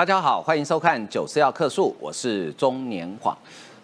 大家好，欢迎收看《九四要客诉》，我是中年晃。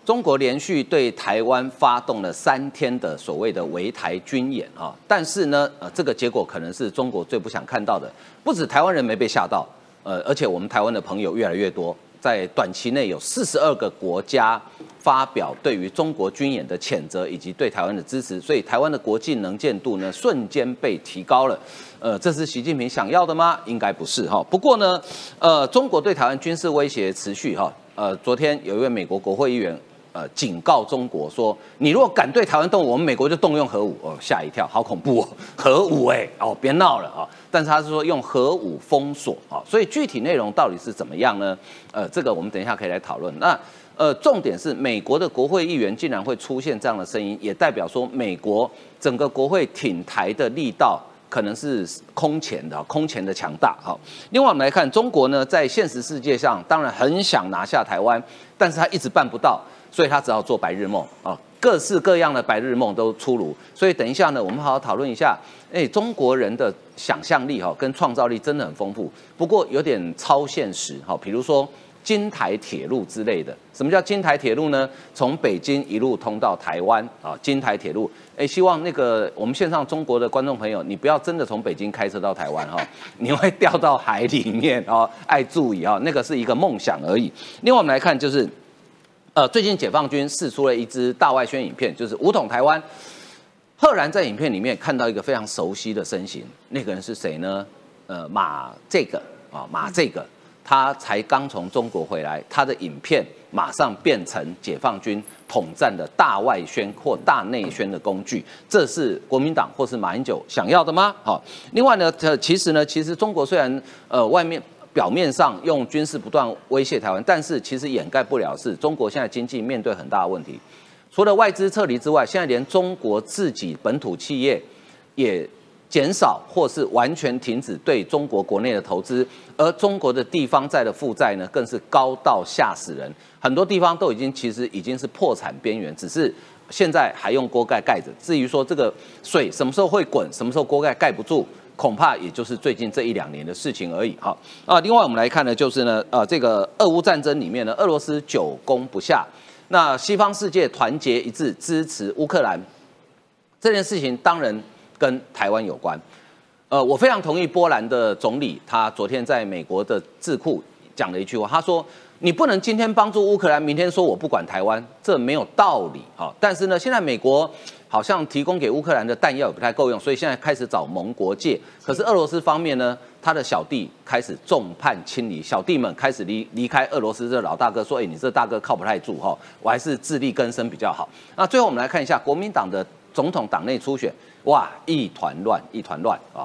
中国连续对台湾发动了三天的所谓的围台军演啊，但是呢，呃，这个结果可能是中国最不想看到的。不止台湾人没被吓到，呃，而且我们台湾的朋友越来越多，在短期内有四十二个国家发表对于中国军演的谴责以及对台湾的支持，所以台湾的国际能见度呢瞬间被提高了。呃，这是习近平想要的吗？应该不是哈。不过呢，呃，中国对台湾军事威胁持续哈。呃，昨天有一位美国国会议员。呃，警告中国说，你如果敢对台湾动武，我们美国就动用核武。哦，吓一跳，好恐怖哦，核武哎，哦，别闹了啊！但是他是说用核武封锁啊，所以具体内容到底是怎么样呢？呃，这个我们等一下可以来讨论。那呃，重点是美国的国会议员竟然会出现这样的声音，也代表说美国整个国会挺台的力道可能是空前的，空前的强大。好，另外我们来看中国呢，在现实世界上当然很想拿下台湾，但是他一直办不到。所以他只好做白日梦啊，各式各样的白日梦都出炉。所以等一下呢，我们好好讨论一下。哎，中国人的想象力哈跟创造力真的很丰富，不过有点超现实哈。比如说金台铁路之类的，什么叫金台铁路呢？从北京一路通到台湾啊，金台铁路。哎，希望那个我们线上中国的观众朋友，你不要真的从北京开车到台湾哈，你会掉到海里面哦，爱注意啊，那个是一个梦想而已。另外我们来看就是。呃，最近解放军试出了一支大外宣影片，就是武统台湾。赫然在影片里面看到一个非常熟悉的身形，那个人是谁呢？呃，马这个啊，马这个，他才刚从中国回来，他的影片马上变成解放军统战的大外宣或大内宣的工具，这是国民党或是马英九想要的吗？好，另外呢，呃，其实呢，其实中国虽然呃外面。表面上用军事不断威胁台湾，但是其实掩盖不了是中国现在经济面对很大的问题。除了外资撤离之外，现在连中国自己本土企业也减少或是完全停止对中国国内的投资，而中国的地方债的负债呢，更是高到吓死人。很多地方都已经其实已经是破产边缘，只是现在还用锅盖盖着。至于说这个水什么时候会滚，什么时候锅盖盖不住？恐怕也就是最近这一两年的事情而已。好啊，另外我们来看呢，就是呢，呃，这个俄乌战争里面呢，俄罗斯久攻不下，那西方世界团结一致支持乌克兰这件事情，当然跟台湾有关。呃，我非常同意波兰的总理，他昨天在美国的智库讲了一句话，他说：“你不能今天帮助乌克兰，明天说我不管台湾，这没有道理。”好，但是呢，现在美国。好像提供给乌克兰的弹药也不太够用，所以现在开始找盟国借。可是俄罗斯方面呢，他的小弟开始众叛亲离，小弟们开始离离开俄罗斯。这老大哥说：“哎，你这大哥靠不太住哈，我还是自力更生比较好。”那最后我们来看一下国民党的总统党内初选，哇，一团乱，一团乱啊！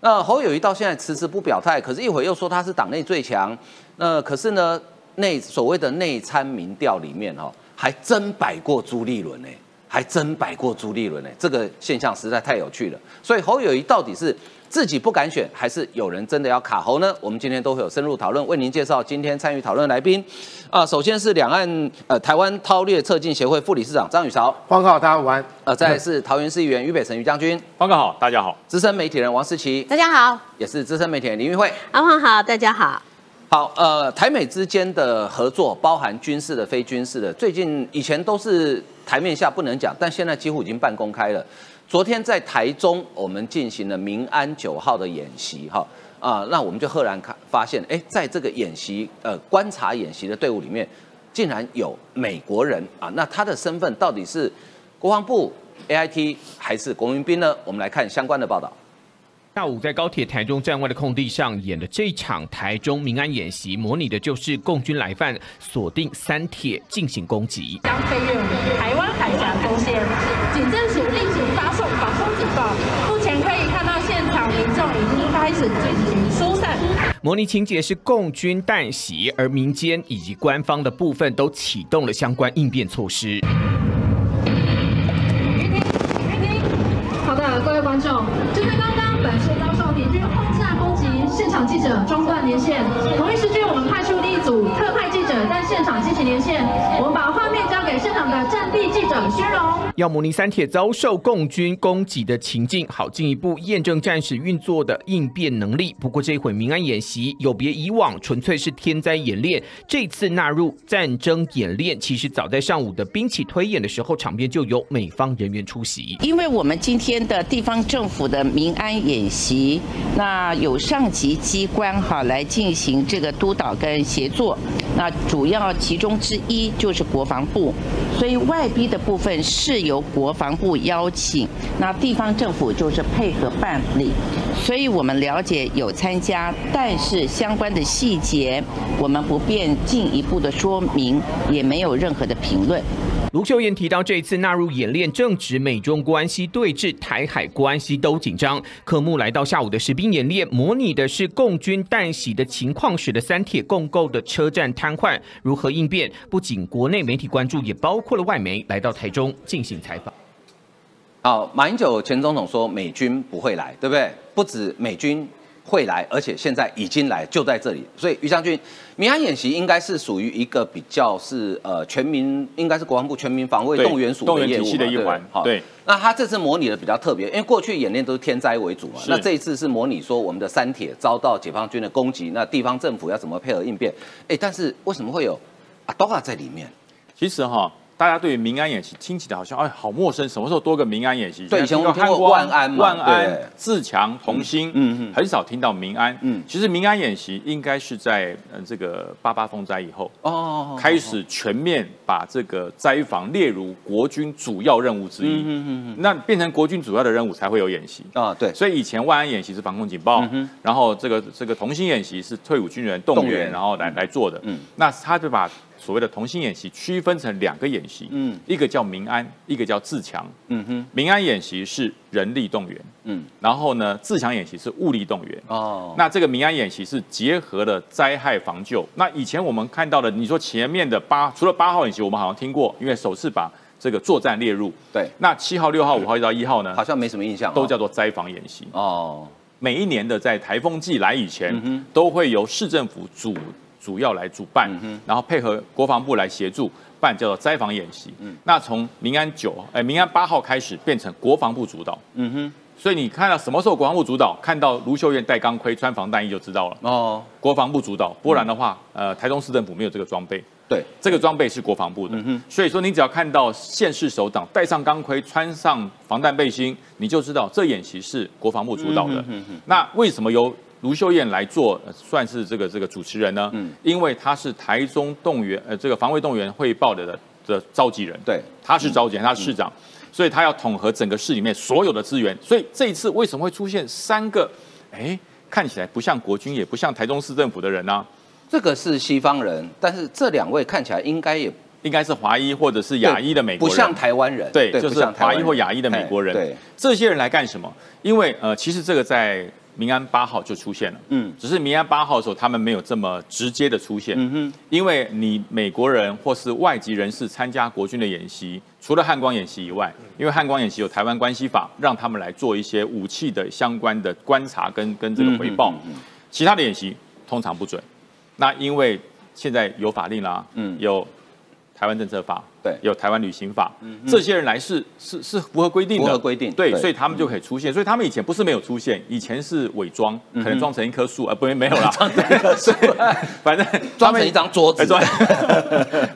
那侯友谊到现在迟迟不表态，可是一会又说他是党内最强。那可是呢，内所谓的内参民调里面哈，还真摆过朱立伦呢。还真摆过朱立伦呢，这个现象实在太有趣了。所以侯友谊到底是自己不敢选，还是有人真的要卡喉呢？我们今天都会有深入讨论，为您介绍今天参与讨论来宾。啊，首先是两岸呃台湾韬略策进协会副理事长张宇韶，方哥好，大家晚安。呃，再是桃园市议员于北辰于将军，方哥好，大家好。资深媒体人王思琪，大家好。也是资深媒体人林玉慧，阿黄好，大家好。好，呃，台美之间的合作，包含军事的、非军事的，最近以前都是台面下不能讲，但现在几乎已经半公开了。昨天在台中，我们进行了民安九号的演习，哈啊，那我们就赫然看发现，哎，在这个演习呃观察演习的队伍里面，竟然有美国人啊，那他的身份到底是国防部 A I T 还是国民兵呢？我们来看相关的报道。下午在高铁台中站外的空地上演的这场台中民安演习，模拟的就是共军来犯锁定三铁进行攻击。将飞越台湾海峡中线，警政报。目前可以看到现场民众已经开始进行疏散。模拟情节是共军弹袭，而民间以及官方的部分都启动了相关应变措施。好的，各位观众，针对刚刚。本市遭受敌军轰炸攻击，现场记者中断连线。同一时间，我们派出另一组特派记者在现场进行连线。我们。把画面交给现场的战地记者薛荣。要模拟三铁遭受共军攻击的情境，好进一步验证战士运作的应变能力。不过这一回民安演习有别以往，纯粹是天灾演练。这次纳入战争演练，其实早在上午的兵器推演的时候，场边就有美方人员出席。因为我们今天的地方政府的民安演习，那有上级机关哈来进行这个督导跟协作，那主要其中之一就是国防部，所以外逼的部分是。由国防部邀请，那地方政府就是配合办理，所以我们了解有参加，但是相关的细节我们不便进一步的说明，也没有任何的评论。卢秀燕提到，这次纳入演练，正值美中关系对峙，台海关系都紧张。科目来到下午的实兵演练，模拟的是共军弹袭的情况，使得三铁共构的车站瘫痪，如何应变？不仅国内媒体关注，也包括了外媒来到台中进行采访。好，马英九前总统说美军不会来，对不对？不止美军。会来，而且现在已经来，就在这里。所以于将军，民安演习应该是属于一个比较是呃全民，应该是国防部全民防卫动员署的业务的一环。好，对。那他这次模拟的比较特别，因为过去演练都是天灾为主嘛。那这一次是模拟说我们的三铁遭到解放军的攻击，那地方政府要怎么配合应变？哎，但是为什么会有阿多啊在里面？其实哈。大家对民安演习听起来好像哎好陌生，什么时候多个民安演习？对，以前我听过万安、万安、自强、同心，嗯嗯，很少听到民安。嗯，其实民安演习应该是在呃这个八八风灾以后哦，开始全面把这个灾防列入国军主要任务之一。嗯嗯嗯，那变成国军主要的任务才会有演习啊。对，所以以前万安演习是防空警报，然后这个这个同心演习是退伍军人动员，然后来来做的。嗯，那他就把。所谓的同心演习区分成两个演习，嗯，一个叫民安，一个叫自强，嗯哼，民安演习是人力动员，嗯，然后呢，自强演习是物力动员，哦，那这个民安演习是结合了灾害防救。那以前我们看到的，你说前面的八，除了八号演习，我们好像听过，因为首次把这个作战列入，对，那七号、六号、五号一到一号呢，好像没什么印象，都叫做灾防演习，哦，每一年的在台风季来以前，都会由市政府主。主要来主办，然后配合国防部来协助办，叫做灾防演习。那从民安九，哎，民安八号开始变成国防部主导。嗯哼，所以你看到什么时候国防部主导，看到卢秀燕戴钢盔、穿防弹衣就知道了。哦，国防部主导，不然的话，呃，台中市政府没有这个装备。对，这个装备是国防部的。嗯哼，所以说你只要看到县市首长戴上钢盔、穿上防弹背心，你就知道这演习是国防部主导的。嗯哼，那为什么由卢秀燕来做算是这个这个主持人呢，嗯，因为他是台中动员呃这个防卫动员汇报的的召集人，对，他是召集人，他是市长，所以他要统合整个市里面所有的资源，所以这一次为什么会出现三个，哎，看起来不像国军也不像台中市政府的人呢？这个是西方人，但是这两位看起来应该也应该是华裔或者是亚裔的美国人，不像台湾人，对，就是华裔或亚裔的美国人，对，这些人来干什么？因为呃，其实这个在。民安八号就出现了，嗯，只是民安八号的时候，他们没有这么直接的出现，嗯哼，因为你美国人或是外籍人士参加国军的演习，除了汉光演习以外，因为汉光演习有台湾关系法，让他们来做一些武器的相关的观察跟跟这个回报，其他的演习通常不准。那因为现在有法令啦，嗯，有台湾政策法。对，有台湾旅行法，这些人来是是是符合规定的，符合规定，对，所以他们就可以出现。所以他们以前不是没有出现，以前是伪装，可能装成一棵树，呃，不，没有啦，装成一棵树，反正 装成一张桌子，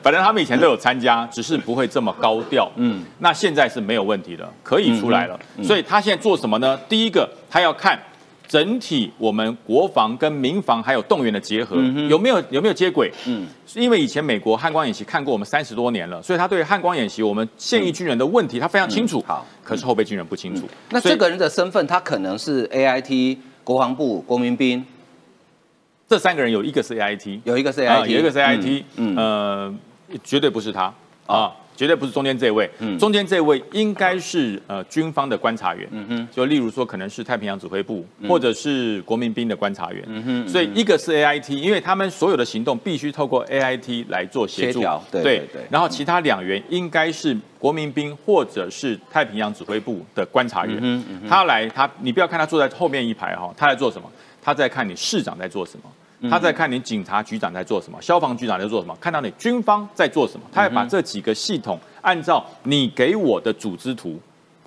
反正他们以前都有参加，只是不会这么高调。嗯，那现在是没有问题的，可以出来了。所以他现在做什么呢？第一个，他要看。整体我们国防跟民防还有动员的结合有没有有没有接轨？嗯，因为以前美国汉光演习看过我们三十多年了，所以他对汉光演习我们现役军人的问题他非常清楚。好，可是后备军人不清楚。那这个人的身份他可能是 A I T 国防部国民兵，这三个人有一个是 A I T，有一个是 A I T，有一个是 A I T，嗯，呃，绝对不是他啊。绝对不是中间这位，中间这位应该是呃军方的观察员，就例如说可能是太平洋指挥部或者是国民兵的观察员，所以一个是 A I T，因为他们所有的行动必须透过 A I T 来做协助，对对对，然后其他两员应该是国民兵或者是太平洋指挥部的观察员，他来他你不要看他坐在后面一排哈，他在做什么？他在看你市长在做什么。他在看你警察局长在做什么，消防局长在做什么，看到你军方在做什么，他要把这几个系统按照你给我的组织图，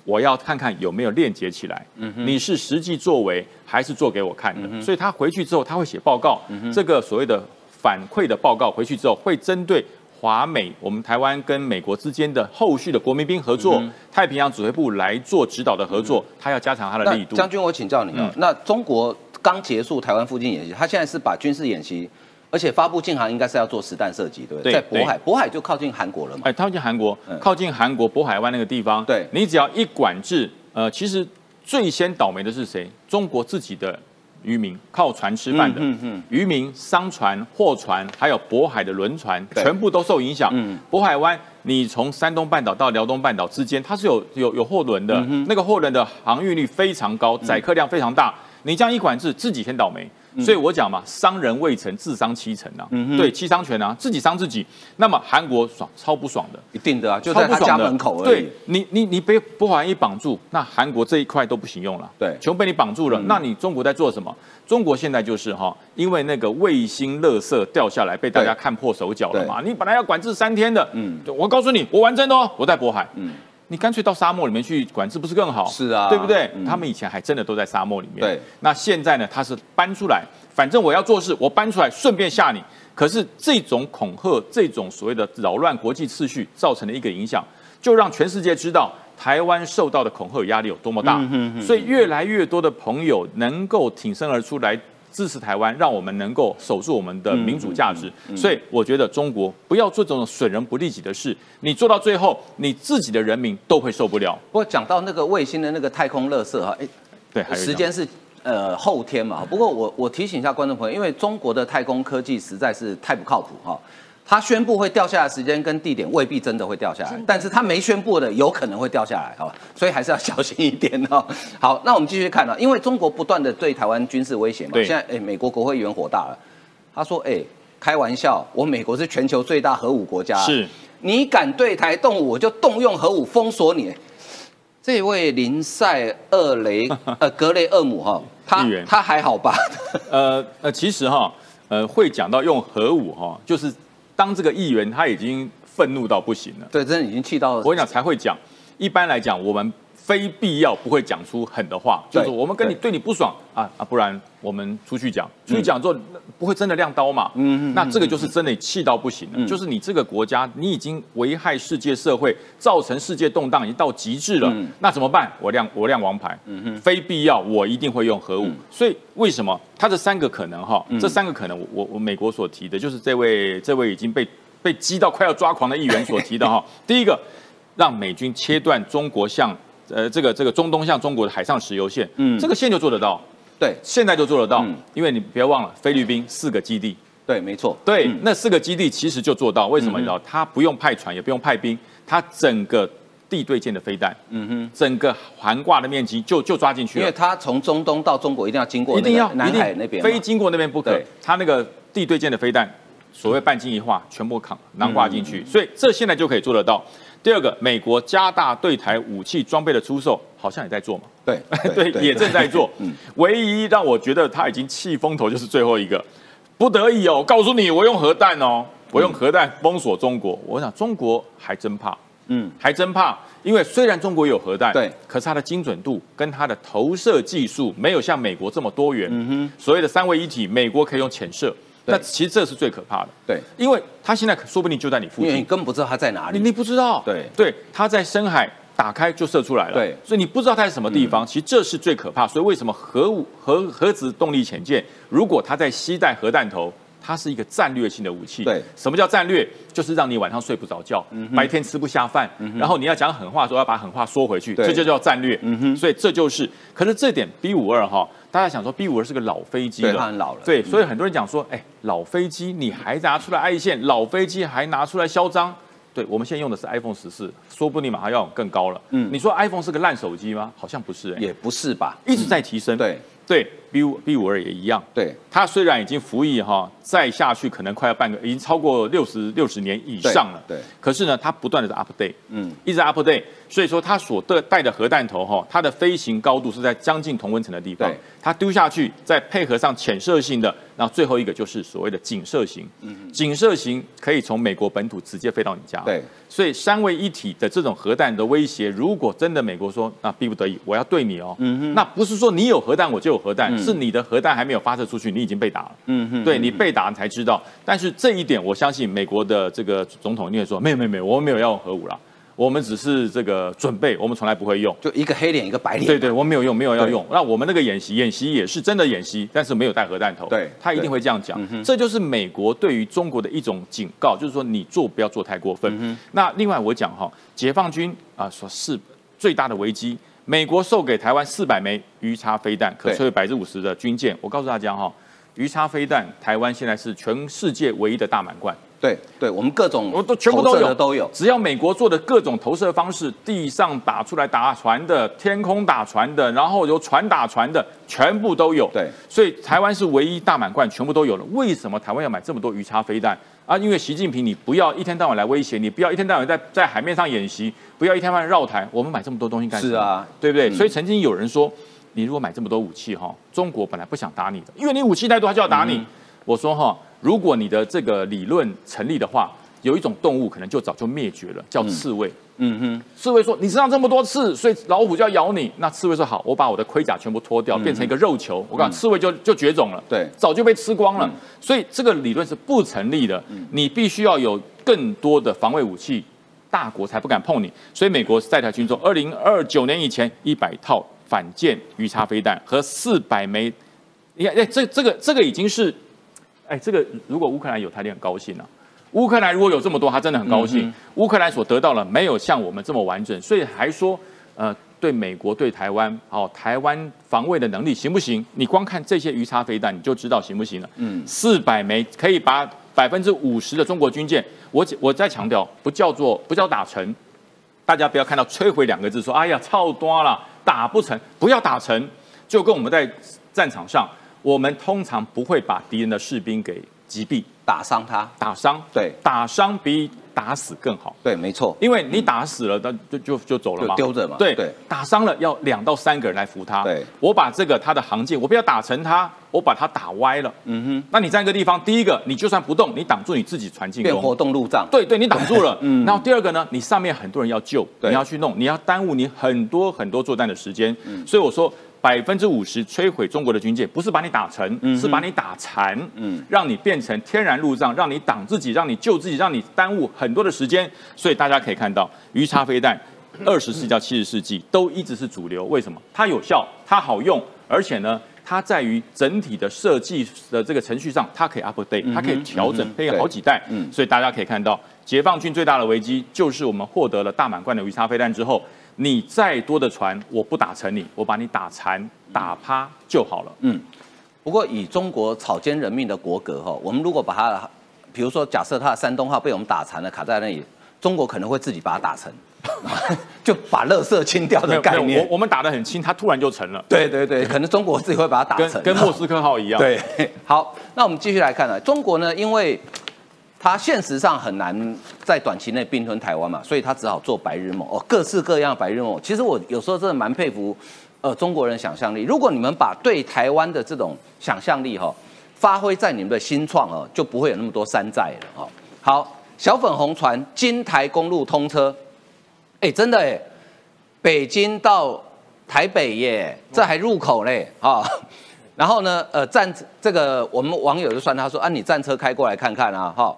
我要看看有没有链接起来。你是实际作为还是做给我看的？所以他回去之后他会写报告，这个所谓的反馈的报告回去之后会针对。华美，我们台湾跟美国之间的后续的国民兵合作，太平洋指挥部来做指导的合作，他要加强他的力度。将军，我请教你啊，那中国刚结束台湾附近演习，他现在是把军事演习，而且发布禁航，应该是要做实弹射击，对不对？在渤海，渤海就靠近韩国了嘛？哎，靠近韩国，靠近韩国渤海湾那个地方，对，你只要一管制，呃，其实最先倒霉的是谁？中国自己的。渔民靠船吃饭的，渔民、商船、货船，还有渤海的轮船，全部都受影响。渤海湾，你从山东半岛到辽东半岛之间，它是有有有货轮的，那个货轮的航运率非常高，载客量非常大。你这样一管制，自己先倒霉。所以我讲嘛，伤人未成，自伤七成啊。对，七伤拳啊，自己伤自己。那么韩国爽，超不爽的，一定的啊，就在他家门口而已。对，你你你被渤海一绑住，那韩国这一块都不行用了。对，全被你绑住了。那你中国在做什么？中国现在就是哈，因为那个卫星垃圾掉下来，被大家看破手脚了嘛。你本来要管制三天的，嗯，我告诉你，我完真的哦，我在渤海，嗯。你干脆到沙漠里面去管制，不是更好？是啊，对不对？他们以前还真的都在沙漠里面。对，那现在呢？他是搬出来，反正我要做事，我搬出来顺便吓你。可是这种恐吓，这种所谓的扰乱国际秩序，造成的一个影响，就让全世界知道台湾受到的恐吓压力有多么大。所以越来越多的朋友能够挺身而出来。支持台湾，让我们能够守住我们的民主价值。所以，我觉得中国不要做这种损人不利己的事。你做到最后，你自己的人民都会受不了。不过，讲到那个卫星的那个太空垃圾哈，哎，对，时间是呃后天嘛。不过，我我提醒一下观众朋友，因为中国的太空科技实在是太不靠谱哈。他宣布会掉下来时间跟地点未必真的会掉下来，但是他没宣布的有可能会掉下来，好吧？所以还是要小心一点哦。好，那我们继续看啊，因为中国不断的对台湾军事威胁嘛，现在哎，美国国会议员火大了，他说哎，开玩笑，我美国是全球最大核武国家，是，你敢对台动武，我就动用核武封锁你。这位林赛厄雷呃格雷厄姆哈，他他还好吧？呃呃，其实哈，呃，会讲到用核武哈，就是。当这个议员他已经愤怒到不行了，对，真的已经气到了。我跟你讲才会讲，一般来讲我们非必要不会讲出狠的话，就是我们跟你对你不爽啊啊，不然我们出去讲，出去讲之后不会真的亮刀嘛。嗯嗯。那这个就是真的气到不行了，就是你这个国家你已经危害世界社会，造成世界动荡已经到极致了，那怎么办？我亮我亮王牌，嗯哼，非必要我一定会用核武。所以为什么？他这三个可能哈，这三个可能，我我美国所提的，就是这位这位已经被被激到快要抓狂的议员所提的哈。第一个，让美军切断中国向呃这个这个中东向中国的海上石油线，嗯，这个线就做得到，对，现在就做得到，因为你别忘了菲律宾四个基地，对，没错，对，那四个基地其实就做到，为什么？你知道，他不用派船，也不用派兵，他整个。地对舰的飞弹，嗯哼，整个横挂的面积就就抓进去了，因为它从中东到中国一定要经过，一定要南海那边，非经过那边不可。它那个地对舰的飞弹，所谓半径一化，全部扛囊挂进去，所以这现在就可以做得到。第二个，美国加大对台武器装备的出售，好像也在做嘛？对 对，也正在做。嗯，唯一让我觉得他已经气风头就是最后一个，不得已哦，告诉你，我用核弹哦，我用核弹封锁中国。我想中国还真怕。嗯，还真怕，因为虽然中国有核弹，对，可是它的精准度跟它的投射技术没有像美国这么多元。嗯哼，所谓的三位一体，美国可以用潜射，那其实这是最可怕的。对，因为他现在说不定就在你附近，你根本不知道他在哪里，你不知道。对对，他在深海打开就射出来了。对，所以你不知道他在什么地方，其实这是最可怕。所以为什么核武核核子动力潜舰，如果它在携带核弹头？它是一个战略性的武器。对，什么叫战略？就是让你晚上睡不着觉，白天吃不下饭，然后你要讲狠话，说要把狠话说回去，这就叫战略。嗯哼，所以这就是，可是这点 B 五二哈，大家想说 B 五二是个老飞机了，它很老了。对，所以很多人讲说，哎，老飞机你还拿出来爱线，老飞机还拿出来嚣张。对，我们现在用的是 iPhone 十四，说不定马上要更高了。嗯，你说 iPhone 是个烂手机吗？好像不是，也不是吧，一直在提升。对对。B 五 B 五二也一样。对，它虽然已经服役哈，再下去可能快要半个，已经超过六十六十年以上了。对，可是呢，它不断的在 update，嗯，一直 update，所以说它所带带的核弹头哈，它的飞行高度是在将近同温层的地方。对，它丢下去，再配合上潜射性的，然后最后一个就是所谓的景射型。嗯，景射型可以从美国本土直接飞到你家。对，所以三位一体的这种核弹的威胁，如果真的美国说，那逼不得已我要对你哦，嗯哼，那不是说你有核弹我就有核弹，是你的核弹还没有发射出去，你已经被打了。嗯哼，对你被打才知道。但是这一点，我相信美国的这个总统一定会说，没有没有没有，我们没有要用核武了。我们只是这个准备，我们从来不会用，就一个黑脸一个白脸。对对，我们没有用，没有要用。那我们那个演习，演习也是真的演习，但是没有带核弹头。对，他一定会这样讲。这就是美国对于中国的一种警告，就是说你做不要做太过分。那另外我讲哈，解放军啊，说是最大的危机，美国售给台湾四百枚鱼叉飞弹，可摧毁百分之五十的军舰。我告诉大家哈，鱼叉飞弹，台湾现在是全世界唯一的大满贯。对对，我们各种我都全部都有都有，只要美国做的各种投射方式，地上打出来打船的，天空打船的，然后由船打船的，全部都有。对，所以台湾是唯一大满贯，全部都有了。为什么台湾要买这么多鱼叉飞弹啊？因为习近平，你不要一天到晚来威胁，你不要一天到晚在在海面上演习，不要一天到晚绕台，我们买这么多东西干什么？是啊，对不对？所以曾经有人说，你如果买这么多武器哈，中国本来不想打你的，因为你武器太多，他就要打你。我说哈，如果你的这个理论成立的话。有一种动物可能就早就灭绝了，叫刺猬。嗯哼，刺猬说：“你身上这么多刺，所以老虎就要咬你。”那刺猬说：“好，我把我的盔甲全部脱掉，变成一个肉球。我讲刺猬就就绝种了，对，早就被吃光了。所以这个理论是不成立的。你必须要有更多的防卫武器，大国才不敢碰你。所以美国在台军中，二零二九年以前一百套反舰鱼叉飞弹和四百枚，你看，哎，这这个这个已经是，哎，这个如果乌克兰有，台就很高兴了。乌克兰如果有这么多，他真的很高兴。乌克兰所得到的没有像我们这么完整，所以还说，呃，对美国、对台湾，哦，台湾防卫的能力行不行？你光看这些鱼叉飞弹，你就知道行不行了。嗯，四百枚可以把百分之五十的中国军舰，我我再强调，不叫做不叫打沉，大家不要看到摧毁两个字，说哎呀操多了，打不成，不要打成，就跟我们在战场上，我们通常不会把敌人的士兵给击毙。打伤他，打伤，对，打伤比打死更好，对，没错，因为你打死了，那就就就走了嘛，丢着嘛，对对，打伤了要两到三个人来扶他，对，我把这个他的航舰，我不要打成他，我把他打歪了，嗯哼，那你在一个地方，第一个你就算不动，你挡住你自己船进攻，变活动路障，对对，你挡住了，嗯，然后第二个呢，你上面很多人要救，你要去弄，你要耽误你很多很多作战的时间，所以我说。百分之五十摧毁中国的军舰，不是把你打沉，是把你打残，嗯，让你变成天然路障，让你挡自己，让你救自己，让你耽误很多的时间。所以大家可以看到，鱼叉飞弹，二十世纪到七十世纪都一直是主流。为什么？它有效，它好用，而且呢，它在于整体的设计的这个程序上，它可以 update，它可以调整，可以好几代。嗯，所以大家可以看到，解放军最大的危机就是我们获得了大满贯的鱼叉飞弹之后。你再多的船，我不打沉你，我把你打残、打趴就好了。嗯，不过以中国草菅人命的国格哈，我们如果把它，比如说假设它的山东号被我们打残了，卡在那里，中国可能会自己把它打沉，就把垃圾清掉的概念。我我们打得很轻，它突然就沉了。对对对，可能中国自己会把它打沉，跟莫斯科号一样。对，好，那我们继续来看呢，中国呢，因为。他现实上很难在短期内并吞台湾嘛，所以他只好做白日梦哦，各式各样的白日梦。其实我有时候真的蛮佩服，呃，中国人想象力。如果你们把对台湾的这种想象力哈，发挥在你们的新创哦，就不会有那么多山寨了哈。好，小粉红船金台公路通车，哎，真的哎，北京到台北耶，这还入口嘞啊。然后呢，呃，战这个我们网友就算他说啊，你战车开过来看看啊，哈，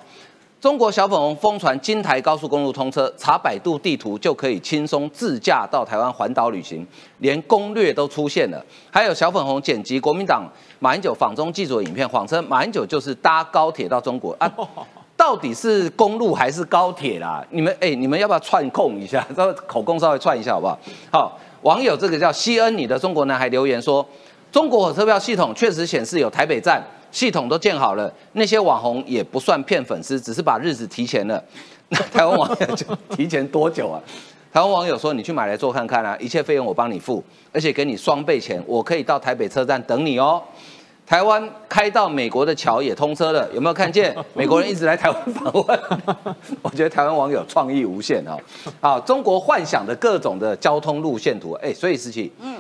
中国小粉红疯传金台高速公路通车，查百度地图就可以轻松自驾到台湾环岛旅行，连攻略都出现了。还有小粉红剪辑国民党马英九访中记者影片，谎称马英九就是搭高铁到中国啊，到底是公路还是高铁啦？你们哎，你们要不要串控一下？稍微口供稍微串一下好不好？好，网友这个叫西恩，你的中国男孩留言说。中国火车票系统确实显示有台北站，系统都建好了。那些网红也不算骗粉丝，只是把日子提前了。那台湾网友就提前多久啊？台湾网友说：“你去买来做看看啊，一切费用我帮你付，而且给你双倍钱，我可以到台北车站等你哦。”台湾开到美国的桥也通车了，有没有看见？美国人一直来台湾访问，我觉得台湾网友创意无限哦。好，中国幻想的各种的交通路线图，哎，所以思琪，嗯，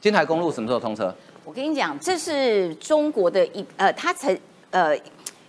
金台公路什么时候通车？我跟你讲，这是中国的一呃，他曾呃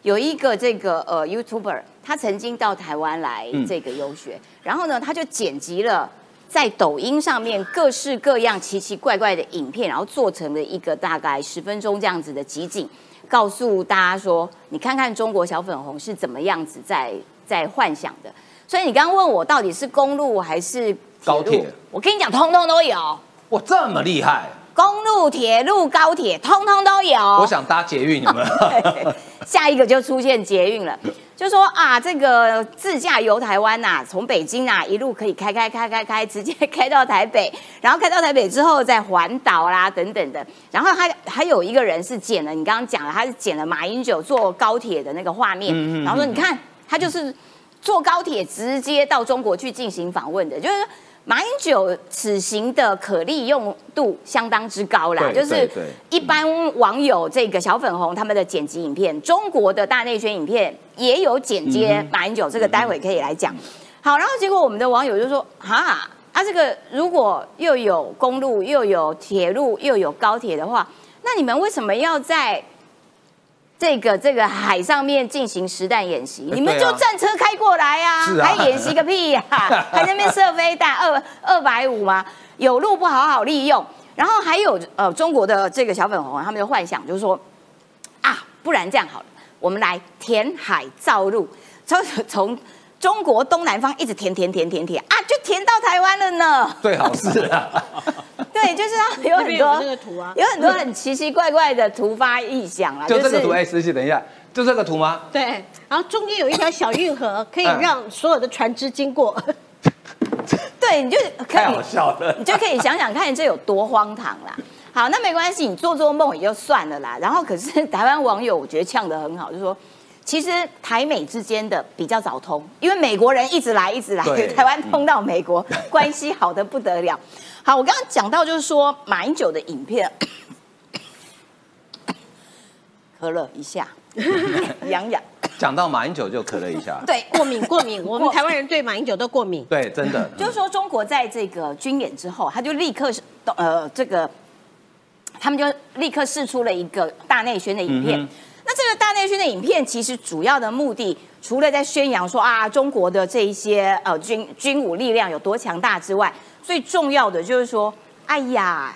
有一个这个呃 YouTuber，他曾经到台湾来这个游学，然后呢，他就剪辑了。在抖音上面各式各样奇奇怪怪的影片，然后做成了一个大概十分钟这样子的集锦，告诉大家说：你看看中国小粉红是怎么样子在在幻想的。所以你刚刚问我到底是公路还是高铁？我跟你讲，通通都有。哇，这么厉害！公路、铁路、高铁，通通都有。我想搭捷运，有没有？下一个就出现捷运了。就说啊，这个自驾游台湾呐，从北京啊一路可以开开开开开，直接开到台北，然后开到台北之后再环岛啦等等的。然后还还有一个人是剪了，你刚刚讲了，他是剪了马英九坐高铁的那个画面，然后说你看他就是坐高铁直接到中国去进行访问的，就是。马英九此行的可利用度相当之高啦，就是一般网友这个小粉红他们的剪辑影片，中国的大内宣影片也有剪接马英九，这个待会可以来讲。好，然后结果我们的网友就说：哈，啊这个如果又有公路又有铁路又有高铁的话，那你们为什么要在？这个这个海上面进行实弹演习，你们就战车开过来啊，还演习个屁呀？还那边射飞弹二二百五吗？有路不好好利用，然后还有呃中国的这个小粉红，他们就幻想就是说啊，不然这样好了，我们来填海造陆，从从中国东南方一直填填填填填啊，就填到台湾了呢。最好是啊。对，就是有很多个图啊，有很多很奇奇怪怪的突发异想啊。就这个图，哎，实习，等一下，就这个图吗？对，然后中间有一条小运河，可以让所有的船只经过。对，你就太好笑了，你就可以想想看这有多荒唐啦。好，那没关系，你做做梦也就算了啦。然后，可是台湾网友我觉得呛得很好，就说其实台美之间的比较早通，因为美国人一直来一直来，台湾通到美国，关系好的不得了。好，我刚刚讲到就是说马英九的影片，咳了一下，痒痒。讲到马英九就咳了一下，对，过敏过敏，我们台湾人对马英九都过敏。对，真的。就是说中国在这个军演之后，他就立刻是呃这个，他们就立刻试出了一个大内宣的影片。那这个大内宣的影片，其实主要的目的，除了在宣扬说啊中国的这一些呃军军武力量有多强大之外，最重要的就是说，哎呀，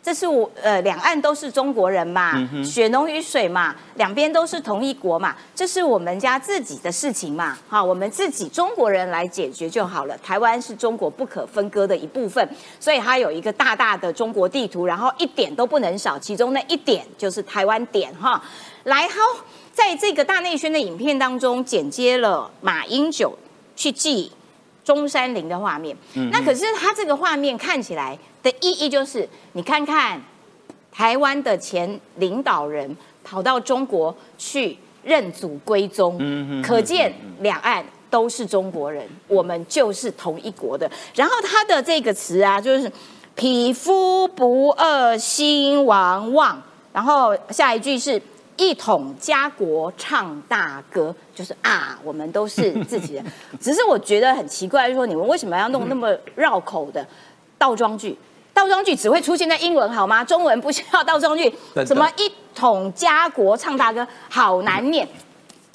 这是我呃，两岸都是中国人嘛，血浓于水嘛，两边都是同一国嘛，这是我们家自己的事情嘛，哈，我们自己中国人来解决就好了。台湾是中国不可分割的一部分，所以它有一个大大的中国地图，然后一点都不能少，其中那一点就是台湾点哈。来，好，在这个大内宣的影片当中，剪接了马英九去记。中山陵的画面，嗯那可是他这个画面看起来的意义就是，你看看台湾的前领导人跑到中国去认祖归宗，嗯可见两岸都是中国人，我们就是同一国的。然后他的这个词啊，就是匹夫不二心王望，然后下一句是。一统家国唱大歌，就是啊，我们都是自己人。只是我觉得很奇怪，就是说你们为什么要弄那么绕口的倒装句？倒装句只会出现在英文好吗？中文不需要倒装句。什么一统家国唱大歌，好难念。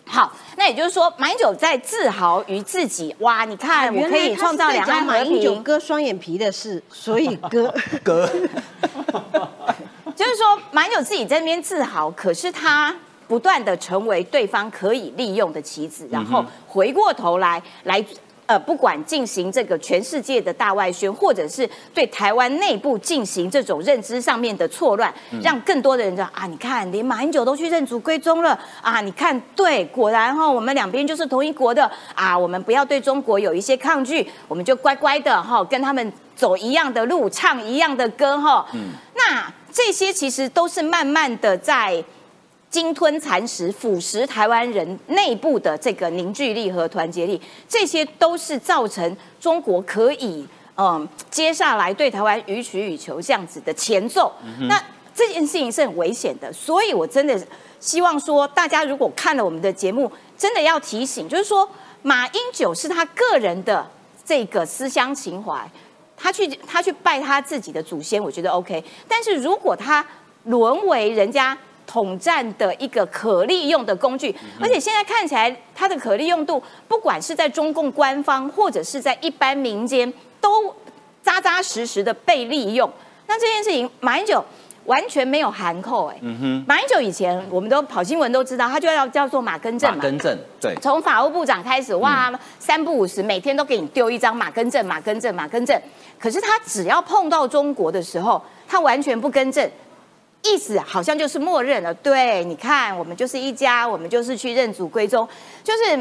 好，那也就是说，马英九在自豪于自己。哇，你看，我可以创造两岸和平。马英九割双眼皮的事，所以割割。就是说，蛮有自己在那边自豪，可是他不断的成为对方可以利用的棋子，然后回过头来来呃，不管进行这个全世界的大外宣，或者是对台湾内部进行这种认知上面的错乱，让更多的人知道啊，你看连马英九都去认祖归宗了啊，你看对，果然哈，我们两边就是同一国的啊，我们不要对中国有一些抗拒，我们就乖乖的哈，跟他们走一样的路，唱一样的歌哈，嗯。那。这些其实都是慢慢的在鲸吞蚕食、腐蚀台湾人内部的这个凝聚力和团结力，这些都是造成中国可以嗯接下来对台湾予取予求这样子的前奏。那这件事情是很危险的，所以我真的希望说，大家如果看了我们的节目，真的要提醒，就是说马英九是他个人的这个思乡情怀，他去他去拜他自己的祖先，我觉得 OK。但是如果他沦为人家统战的一个可利用的工具，而且现在看起来他的可利用度，不管是在中共官方或者是在一般民间，都扎扎实实的被利用。那这件事情，马英九。完全没有含扣哎，马英九以前我们都跑新闻都知道，他就要叫做马根正马根正，对，从法务部长开始，哇，三不五时每天都给你丢一张马根正，马根正，马根正。可是他只要碰到中国的时候，他完全不更正，意思好像就是默认了。对，你看，我们就是一家，我们就是去认祖归宗，就是。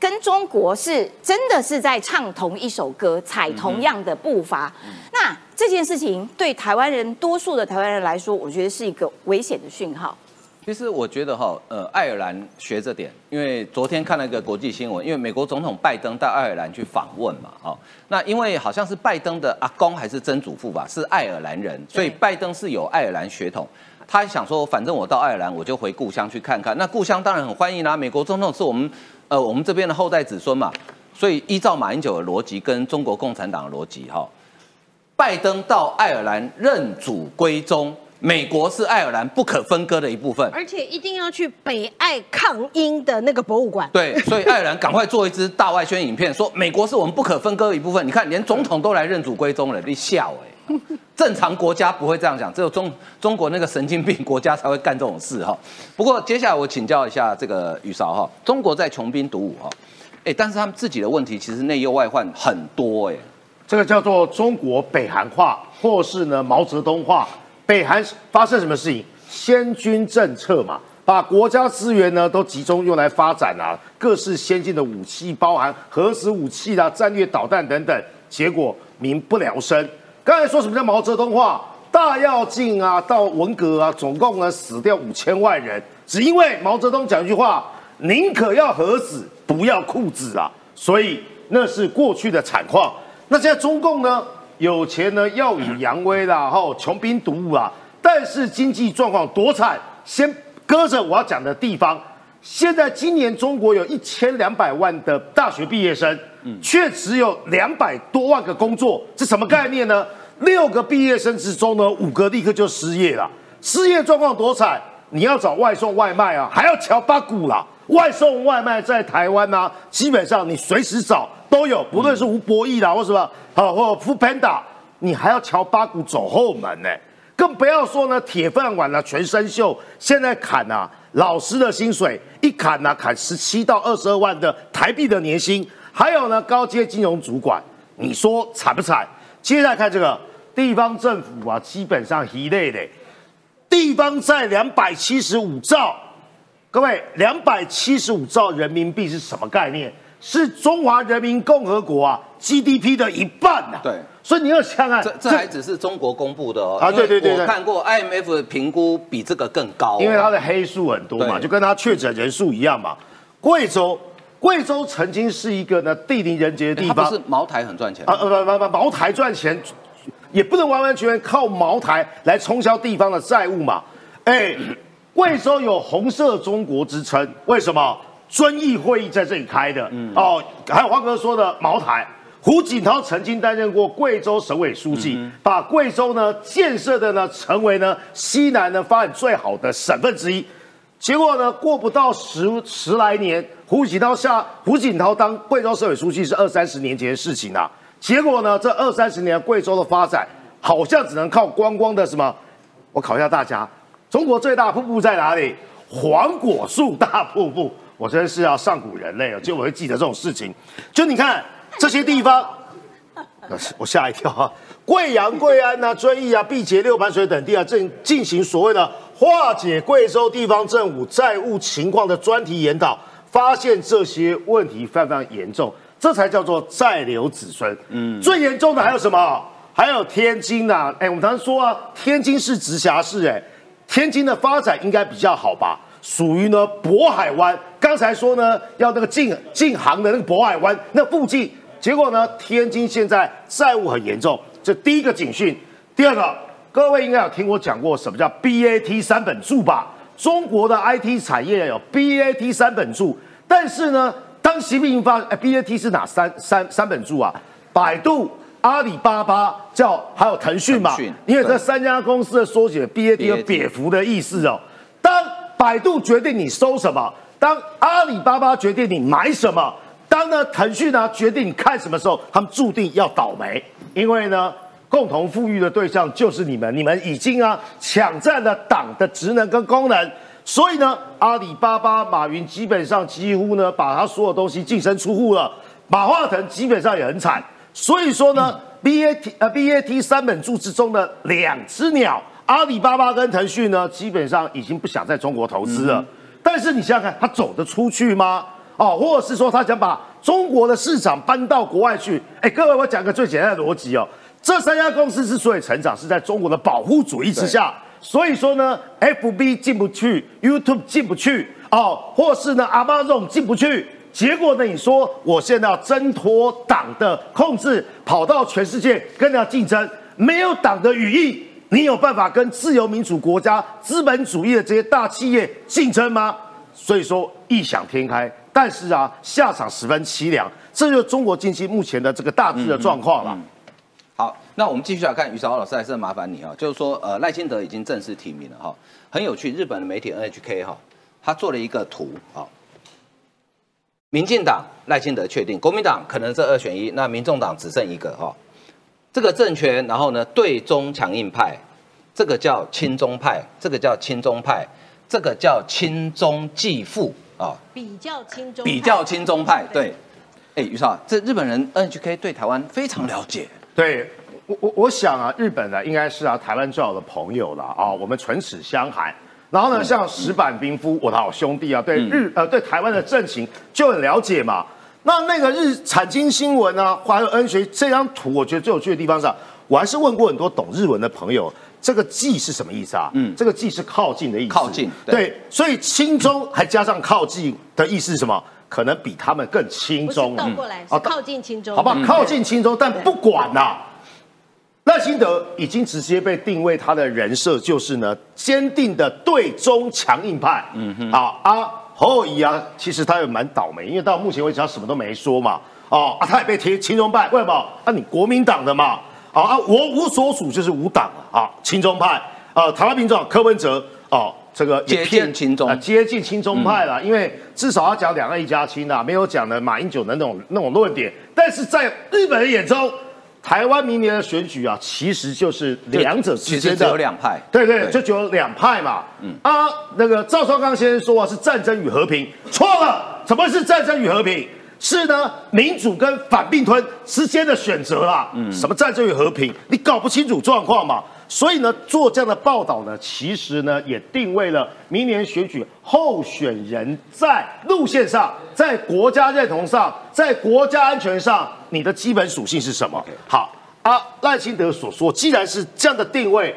跟中国是真的是在唱同一首歌，踩同样的步伐。那这件事情对台湾人多数的台湾人来说，我觉得是一个危险的讯号。其实我觉得哈，呃，爱尔兰学着点，因为昨天看了一个国际新闻，因为美国总统拜登到爱尔兰去访问嘛，哈，那因为好像是拜登的阿公还是曾祖父吧，是爱尔兰人，所以拜登是有爱尔兰血统。他想说，反正我到爱尔兰，我就回故乡去看看。那故乡当然很欢迎啦，美国总统是我们。呃，我们这边的后代子孙嘛，所以依照马英九的逻辑跟中国共产党的逻辑，哈，拜登到爱尔兰认祖归宗，美国是爱尔兰不可分割的一部分，而且一定要去北爱抗英的那个博物馆。对，所以爱尔兰赶快做一支大外宣影片，说美国是我们不可分割的一部分。你看，连总统都来认祖归宗了，你笑哎。正常国家不会这样讲，只有中中国那个神经病国家才会干这种事哈。不过接下来我请教一下这个宇韶哈，中国在穷兵黩武哈，哎，但是他们自己的问题其实内忧外患很多哎。这个叫做中国北韩化，或是呢毛泽东化。北韩发生什么事情？先军政策嘛，把国家资源呢都集中用来发展啊各式先进的武器，包含核子武器啦、战略导弹等等，结果民不聊生。刚才说什么叫毛泽东话？大跃进啊，到文革啊，总共呢死掉五千万人，只因为毛泽东讲一句话：宁可要盒子，不要裤子啊！所以那是过去的惨况。那现在中共呢，有钱呢，耀武扬威啦，后穷兵黩武啊，但是经济状况多惨。先搁着我要讲的地方，现在今年中国有一千两百万的大学毕业生，却只有两百多万个工作，是什么概念呢？六个毕业生之中呢，五个立刻就失业了。失业状况多惨！你要找外送外卖啊，还要敲八股啦。外送外卖在台湾呢，基本上你随时找都有，不论是吴博义啦，或什么好，或 f o o Panda，你还要敲八股走后门呢。更不要说呢，铁饭碗啊，全生锈，现在砍啊，老师的薪水一砍呢，砍十七到二十二万的台币的年薪，还有呢，高阶金融主管，你说惨不惨？接下来看这个。地方政府啊，基本上一类的，地方债两百七十五兆，各位，两百七十五兆人民币是什么概念？是中华人民共和国啊 GDP 的一半呐。对，所以你要想想，这这还只是中国公布的哦。啊，对对对，我看过 IMF 的评估比这个更高，因为它的黑数很多嘛，就跟它确诊人数一样嘛。贵州，贵州曾经是一个呢地灵人杰的地方，是茅台很赚钱啊？呃不不不，茅台赚钱。也不能完完全全靠茅台来冲销地方的债务嘛？哎，贵州有红色中国之称，为什么？遵义会议在这里开的。嗯哦，还有华哥说的茅台，胡锦涛曾经担任过贵州省委书记，把贵州呢建设的呢成为呢西南呢发展最好的省份之一。结果呢，过不到十十来年，胡锦涛下胡锦涛当贵州省委书记是二三十年前的事情了。结果呢？这二三十年贵州的发展，好像只能靠观光的什么？我考一下大家，中国最大瀑布在哪里？黄果树大瀑布。我真是要上古人类了，就我会记得这种事情。就你看这些地方，我吓一跳啊！贵阳、贵安啊、遵义啊、毕节、六盘水等地啊，正进行所谓的化解贵州地方政府债务情况的专题研讨，发现这些问题非常非常严重。这才叫做债留子孙。嗯，最严重的还有什么？还有天津呐。哎，我们常说啊，天津是直辖市，哎，天津的发展应该比较好吧？属于呢渤海湾。刚才说呢要那个进进航的那个渤海湾那附近，结果呢天津现在债务很严重，这第一个警讯。第二个，各位应该有听我讲过什么叫 BAT 三本柱吧？中国的 IT 产业有 BAT 三本柱，但是呢，当习近平发，哎，BAT 是哪三三三本柱啊？百度、阿里巴巴叫还有腾讯嘛？因为这三家公司的缩写，BAT 有蝙蝠的意思哦。当百度决定你搜什么，当阿里巴巴决定你买什么，当呢腾讯呢决定你看什么时候，他们注定要倒霉，因为呢。共同富裕的对象就是你们，你们已经啊抢占了党的职能跟功能，所以呢，阿里巴巴马云基本上几乎呢把他所有东西净身出户了，马化腾基本上也很惨，所以说呢，B A T 呃 B A T 三本柱之中的两只鸟，阿里巴巴跟腾讯呢，基本上已经不想在中国投资了，但是你想想看，他走得出去吗？哦，或者是说他想把中国的市场搬到国外去？哎，各位，我讲个最简单的逻辑哦。这三家公司之所以成长，是在中国的保护主义之下。所以说呢，FB 进不去，YouTube 进不去，哦，或是呢，Amazon 进不去。结果呢，你说我现在要挣脱党的控制，跑到全世界跟人家竞争，没有党的羽翼，你有办法跟自由民主国家、资本主义的这些大企业竞争吗？所以说异想天开，但是啊，下场十分凄凉。这就是中国经济目前的这个大致的状况了。好，那我们继续来看于少老师，还是麻烦你哈，就是说，呃，赖清德已经正式提名了哈，很有趣，日本的媒体 NHK 哈，他做了一个图啊，民进党赖清德确定，国民党可能是二选一，那民众党只剩一个哈，这个政权，然后呢，对中强硬派，这个叫亲中派，这个叫亲中派，这个叫亲中继父啊，比较亲中，比较亲中派，对，哎，于少，这日本人 NHK 对台湾非常了解。对我我我想啊，日本呢应该是啊台湾最好的朋友了啊，我们唇齿相含。然后呢，像石板兵夫，我的好兄弟啊，对日呃对台湾的政情就很了解嘛。那那个日产经新闻啊，还有恩学这张图，我觉得最有趣的地方是，我还是问过很多懂日文的朋友，这个“近”是什么意思啊？嗯，这个“近”是靠近的意思。靠近。对，所以亲中还加上靠近的意思是什么？可能比他们更轻中，倒过来，靠近轻中，好吧，靠近轻中，但不管啦，赖清德已经直接被定位他的人设就是呢，坚定的对中强硬派。嗯哼，啊啊，侯友谊啊，其实他也蛮倒霉，因为到目前为止他什么都没说嘛。哦啊，他也被贴亲中派，为什么？啊，你国民党的嘛。啊啊，我无所属就是无党啊，亲中派。啊，台湾民众柯文哲，哦。这个接近亲中啊，接近亲中派了，因为至少要讲两岸一家亲啊，没有讲的马英九的那种那种论点。但是在日本人眼中，台湾明年的选举啊，其实就是两者之间的，只有两派。对对，就只有两派嘛。嗯啊，那个赵少刚先生说啊，是战争与和平，错了。什么是战争与和平？是呢，民主跟反并吞之间的选择啦。嗯，什么战争与和平？你搞不清楚状况嘛？所以呢，做这样的报道呢，其实呢，也定位了明年选举候选人在路线上，在国家认同上，在国家安全上，你的基本属性是什么？好啊，赖清德所说，既然是这样的定位，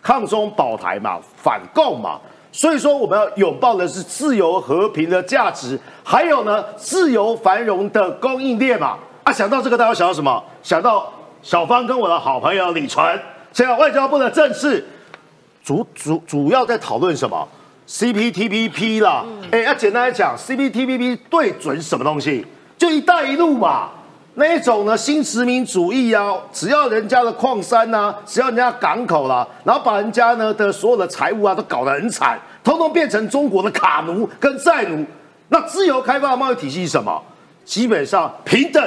抗中保台嘛，反共嘛，所以说我们要拥抱的是自由和平的价值，还有呢，自由繁荣的供应链嘛。啊，想到这个，大家想到什么？想到小芳跟我的好朋友李纯。现在外交部的正式主主主要在讨论什么？CPTPP 啦，哎，要简单来讲，CPTPP 对准什么东西？就一带一路嘛，那一种呢新殖民主义啊，只要人家的矿山呐，只要人家港口啦，然后把人家呢的所有的财物啊都搞得很惨，通通变成中国的卡奴跟债奴。那自由开放的贸易体系是什么？基本上平等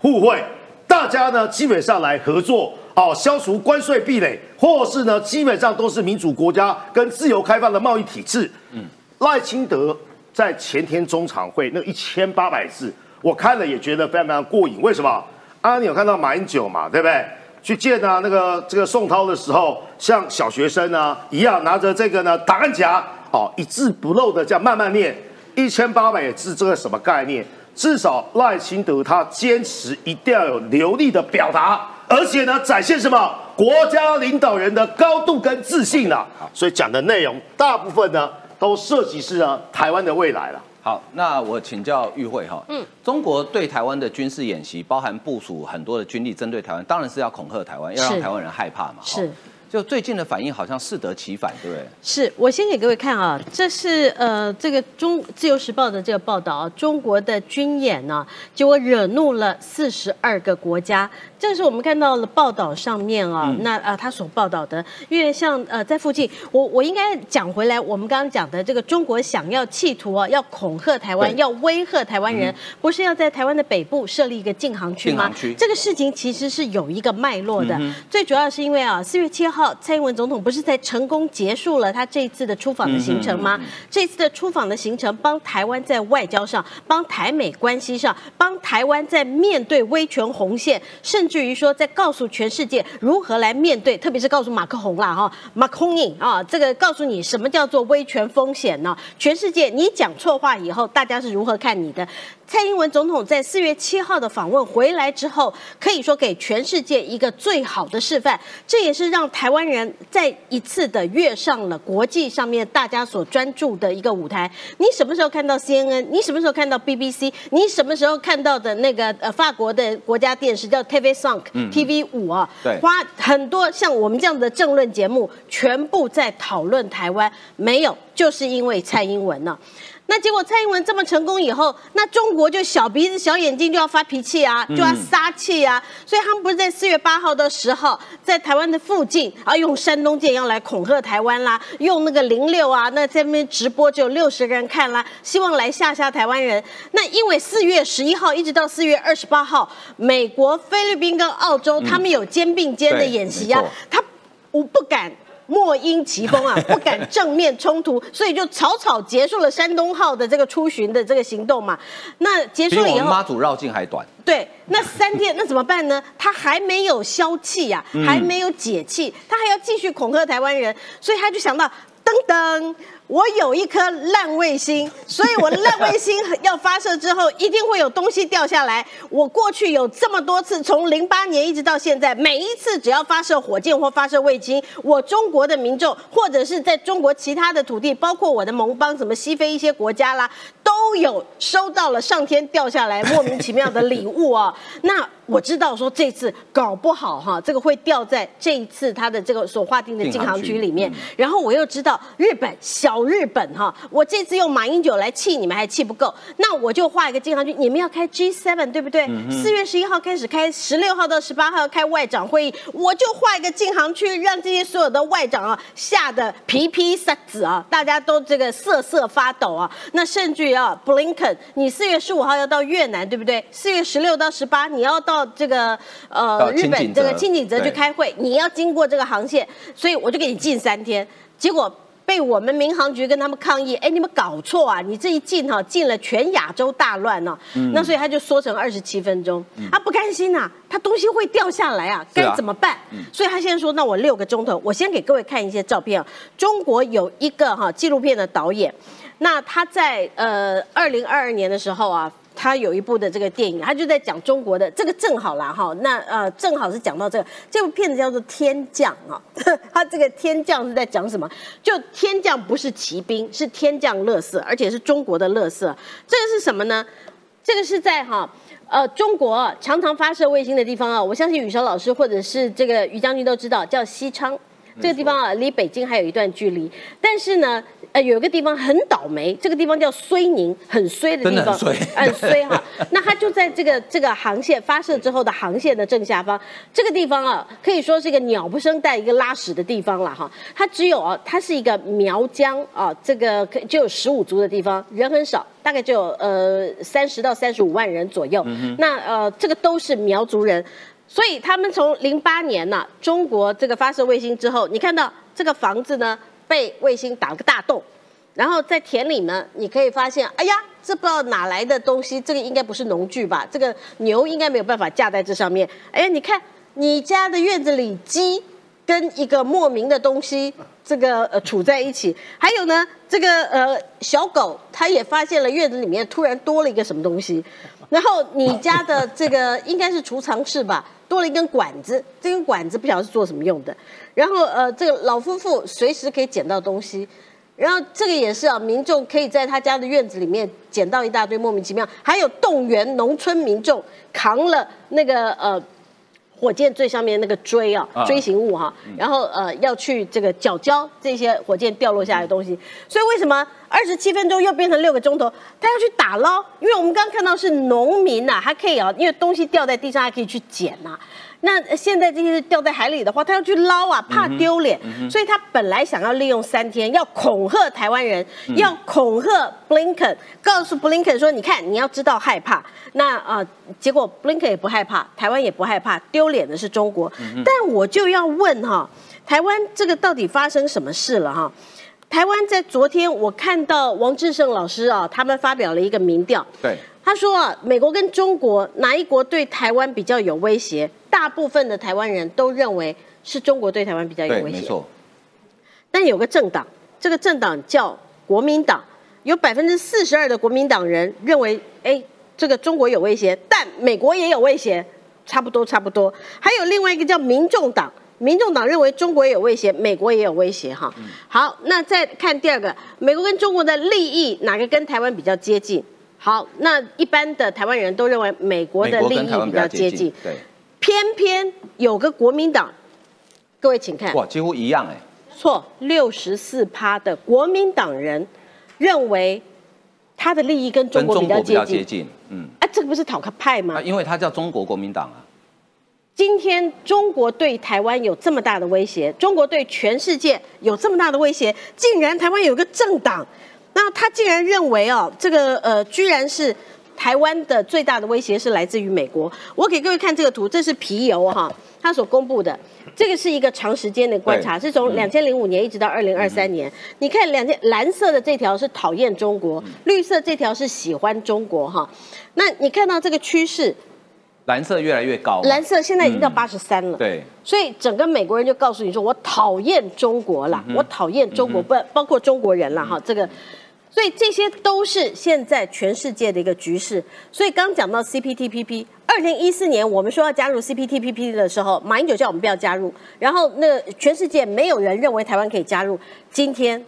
互惠，大家呢基本上来合作。哦，消除关税壁垒，或是呢，基本上都是民主国家跟自由开放的贸易体制。嗯，赖清德在前天中常会那一千八百字，我看了也觉得非常非常过瘾。为什么？啊，你有看到马英九嘛？对不对？去见啊那个这个宋涛的时候，像小学生啊一样拿着这个呢档案夹，哦，一字不漏的这样慢慢念，一千八百字，这个什么概念？至少赖清德他坚持一定要有流利的表达。而且呢，展现什么国家领导人的高度跟自信啊？所以讲的内容大部分呢都涉及是呢台湾的未来了。好，那我请教玉慧哈，嗯，中国对台湾的军事演习，包含部署很多的军力针对台湾，当然是要恐吓台湾，要让台湾人害怕嘛。是哦。就最近的反应好像适得其反，对不对？是我先给各位看啊，这是呃这个中自由时报的这个报道啊，中国的军演呢、结果惹怒了四十二个国家。这是我们看到了报道上面啊，那啊、他所报道的，因为像呃在附近，我我应该讲回来，我们刚刚讲的这个中国想要企图啊，要恐吓台湾，要威吓台湾人，不是要在台湾的北部设立一个禁航区吗？禁航区？这个事情其实是有一个脉络的，最主要是因为啊，四月七号蔡英文总统不是才成功结束了他这一次的出访的行程吗？这次的出访的行程帮台湾在外交上、帮台美关系上、帮台湾在面对威权红线，甚至于说在告诉全世界如何来面对，特别是告诉马克宏啦哈，马克宏啊，这个告诉你什么叫做威权风险呢？全世界你讲错话以后，大家是如何看你的？蔡英文总统在四月七号的访问回来之后，可以说给全世界一个最好的示范，这也是让台湾人再一次的跃上了国际上面大家所专注的一个舞台。你什么时候看到 CNN？你什么时候看到 BBC？你什么时候看到的那个呃法国的国家电视叫 TV 5 TV 五啊？对花很多像我们这样的政论节目，全部在讨论台湾，没有，就是因为蔡英文呢、那结果蔡英文这么成功以后，那中国就小鼻子小眼睛就要发脾气啊，就要撒气啊，所以他们不是在四月八号到十号在台湾的附近啊，用山东舰要来恐吓台湾啦，用那个零六啊，那在那边直播只有六十个人看啦，希望来吓吓台湾人。那因为四月十一号一直到四月二十八号，美国、菲律宾跟澳洲、他们有肩并肩的演习啊他我不敢。莫因其风啊，不敢正面冲突，所以就草草结束了山东号的这个出巡的这个行动嘛。那结束了以后，妈祖绕境还短。对，那三天那怎么办呢？他还没有消气呀、还没有解气，他还要继续恐吓台湾人，所以他就想到，噔噔，我有一颗烂卫星，所以我的烂卫星要发射之后，一定会有东西掉下来。我过去有这么多次，从零八年一直到现在，每一次只要发射火箭或发射卫星，我中国的民众或者是在中国其他的土地，包括我的盟邦，什么西非一些国家啦，都有收到了上天掉下来莫名其妙的礼物啊。那我知道说这次搞不好哈，这个会掉在这一次他的这个所划定的禁航区里面。然后我又知道日本小日本哈，我这次用马英九来气你们还气不够，那我就画一个禁航区。你们要开 G7 对不对？四、月十一号开始开，十六号到十八号要开外长会议，我就画一个禁航区，让这些所有的外长啊吓得皮皮撒子啊，大家都这个瑟瑟发抖啊。那甚至于啊，布林肯，你四月十五号要到越南对不对？四月十六到十八你要到这个呃日本这个清景泽去开会，你要经过这个航线，所以我就给你禁三天。结果被我们民航局跟他们抗议，哎，你们搞错啊！你这一进哈，进了全亚洲大乱呢、嗯那所以他就缩成二十七分钟，他不甘心呐、他东西会掉下来啊，该怎么办？所以他现在说，那我六个钟头，我先给各位看一些照片啊。中国有一个哈纪录片的导演，那他在呃二零二二年的时候啊。他有一部的这个电影，他就在讲中国的这个正好啦哈，那呃正好是讲到这个这部片子叫做《天降》啊，他这个天降是在讲什么？就天降不是骑兵，是天降乐色，而且是中国的乐色。这个是什么呢？这个是在哈呃中国常常发射卫星的地方啊，我相信宇韶老师或者是这个于将军都知道，叫西昌。这个地方啊，离北京还有一段距离，但是呢，呃，有一个地方很倒霉，这个地方叫睢宁，很衰的地方，很衰很衰哈。那它就在这个这个航线发射之后的航线的正下方，这个地方啊，可以说是一个鸟不生蛋、一个拉屎的地方了哈。它只有啊，它是一个苗疆啊，这个可就有十五族的地方，人很少，大概就有呃三十到三十五万人左右。那呃，这个都是苗族人。所以他们从零八年呐、中国这个发射卫星之后，你看到这个房子呢被卫星打了个大洞，然后在田里呢，你可以发现，哎呀，这不知道哪来的东西，这个应该不是农具吧？这个牛应该没有办法架在这上面。哎呀，你看你家的院子里鸡跟一个莫名的东西，这个呃处在一起，还有呢，这个呃小狗它也发现了院子里面突然多了一个什么东西，然后你家的这个应该是储藏室吧，多了一根管子，这根管子不晓得是做什么用的。然后呃，这个老夫妇随时可以捡到东西，然后这个也是啊，民众可以在他家的院子里面捡到一大堆莫名其妙，还有动员农村民众扛了那个呃火箭最上面那个锥啊啊锥形物哈、然后呃要去这个缴交这些火箭掉落下来的东西。所以为什么二十七分钟又变成六个钟头？他要去打捞，因为我们刚刚看到是农民呐、他可以啊，因为东西掉在地上，还可以去捡呐、那呃现在这些掉在海里的话，他要去捞啊，怕丢脸，所以他本来想要利用三天，要恐吓台湾人，要恐吓 Blinken，告诉 Blinken 说，你看你要知道害怕。那啊、呃结果 Blinken 也不害怕，台湾也不害怕，丢脸的是中国。但我就要问哈，台湾这个到底发生什么事了哈？台湾在昨天我看到王志胜老师啊，他们发表了一个民调，对，他说啊，美国跟中国哪一国对台湾比较有威胁？大部分的台湾人都认为是中国对台湾比较有，威胁。没错，但有个政党，这个政党叫国民党，有百分之四十二的国民党人认为，哎，这个中国有威胁，但美国也有威胁，差不多差不多。还有另外一个叫民众党，民众党认为中国也有威胁，美国也有威胁哈。好，那再看第二个，美国跟中国的利益哪个跟台湾比较接近？好，那一般的台湾人都认为美国的利益比较接近，对，偏偏有个国民党，各位请看，哇，几乎一样哎，错，六十四趴的国民党人认为他的利益跟中跟国比较中国比较接近。接近，嗯，啊，这个不是讨个派吗？啊，？因为他叫中国国民党啊，今天中国对台湾有这么大的威胁，中国对全世界有这么大的威胁，竟然台湾有个政党，那他竟然认为哦，这个呃，居然是台湾的最大的威胁是来自于美国。我给各位看这个图，这是皮尤哈，他所公布的。这个是一个长时间的观察，是从两千零五年一直到二零二三年。你看两千蓝色的这条是讨厌中国，绿色这条是喜欢中国哈。那你看到这个趋势，蓝色越来越高，蓝色现在已经到八十三了。对，所以整个美国人就告诉你说，我讨厌中国啦，我讨厌中国，不包括中国人了，哈，这个。所以这些都是现在全世界的一个局势。所以刚讲到 CPTPP，二零一四年我们说要加入 CPTPP 的时候，马英九叫我们不要加入，然后那全世界没有人认为台湾可以加入。今天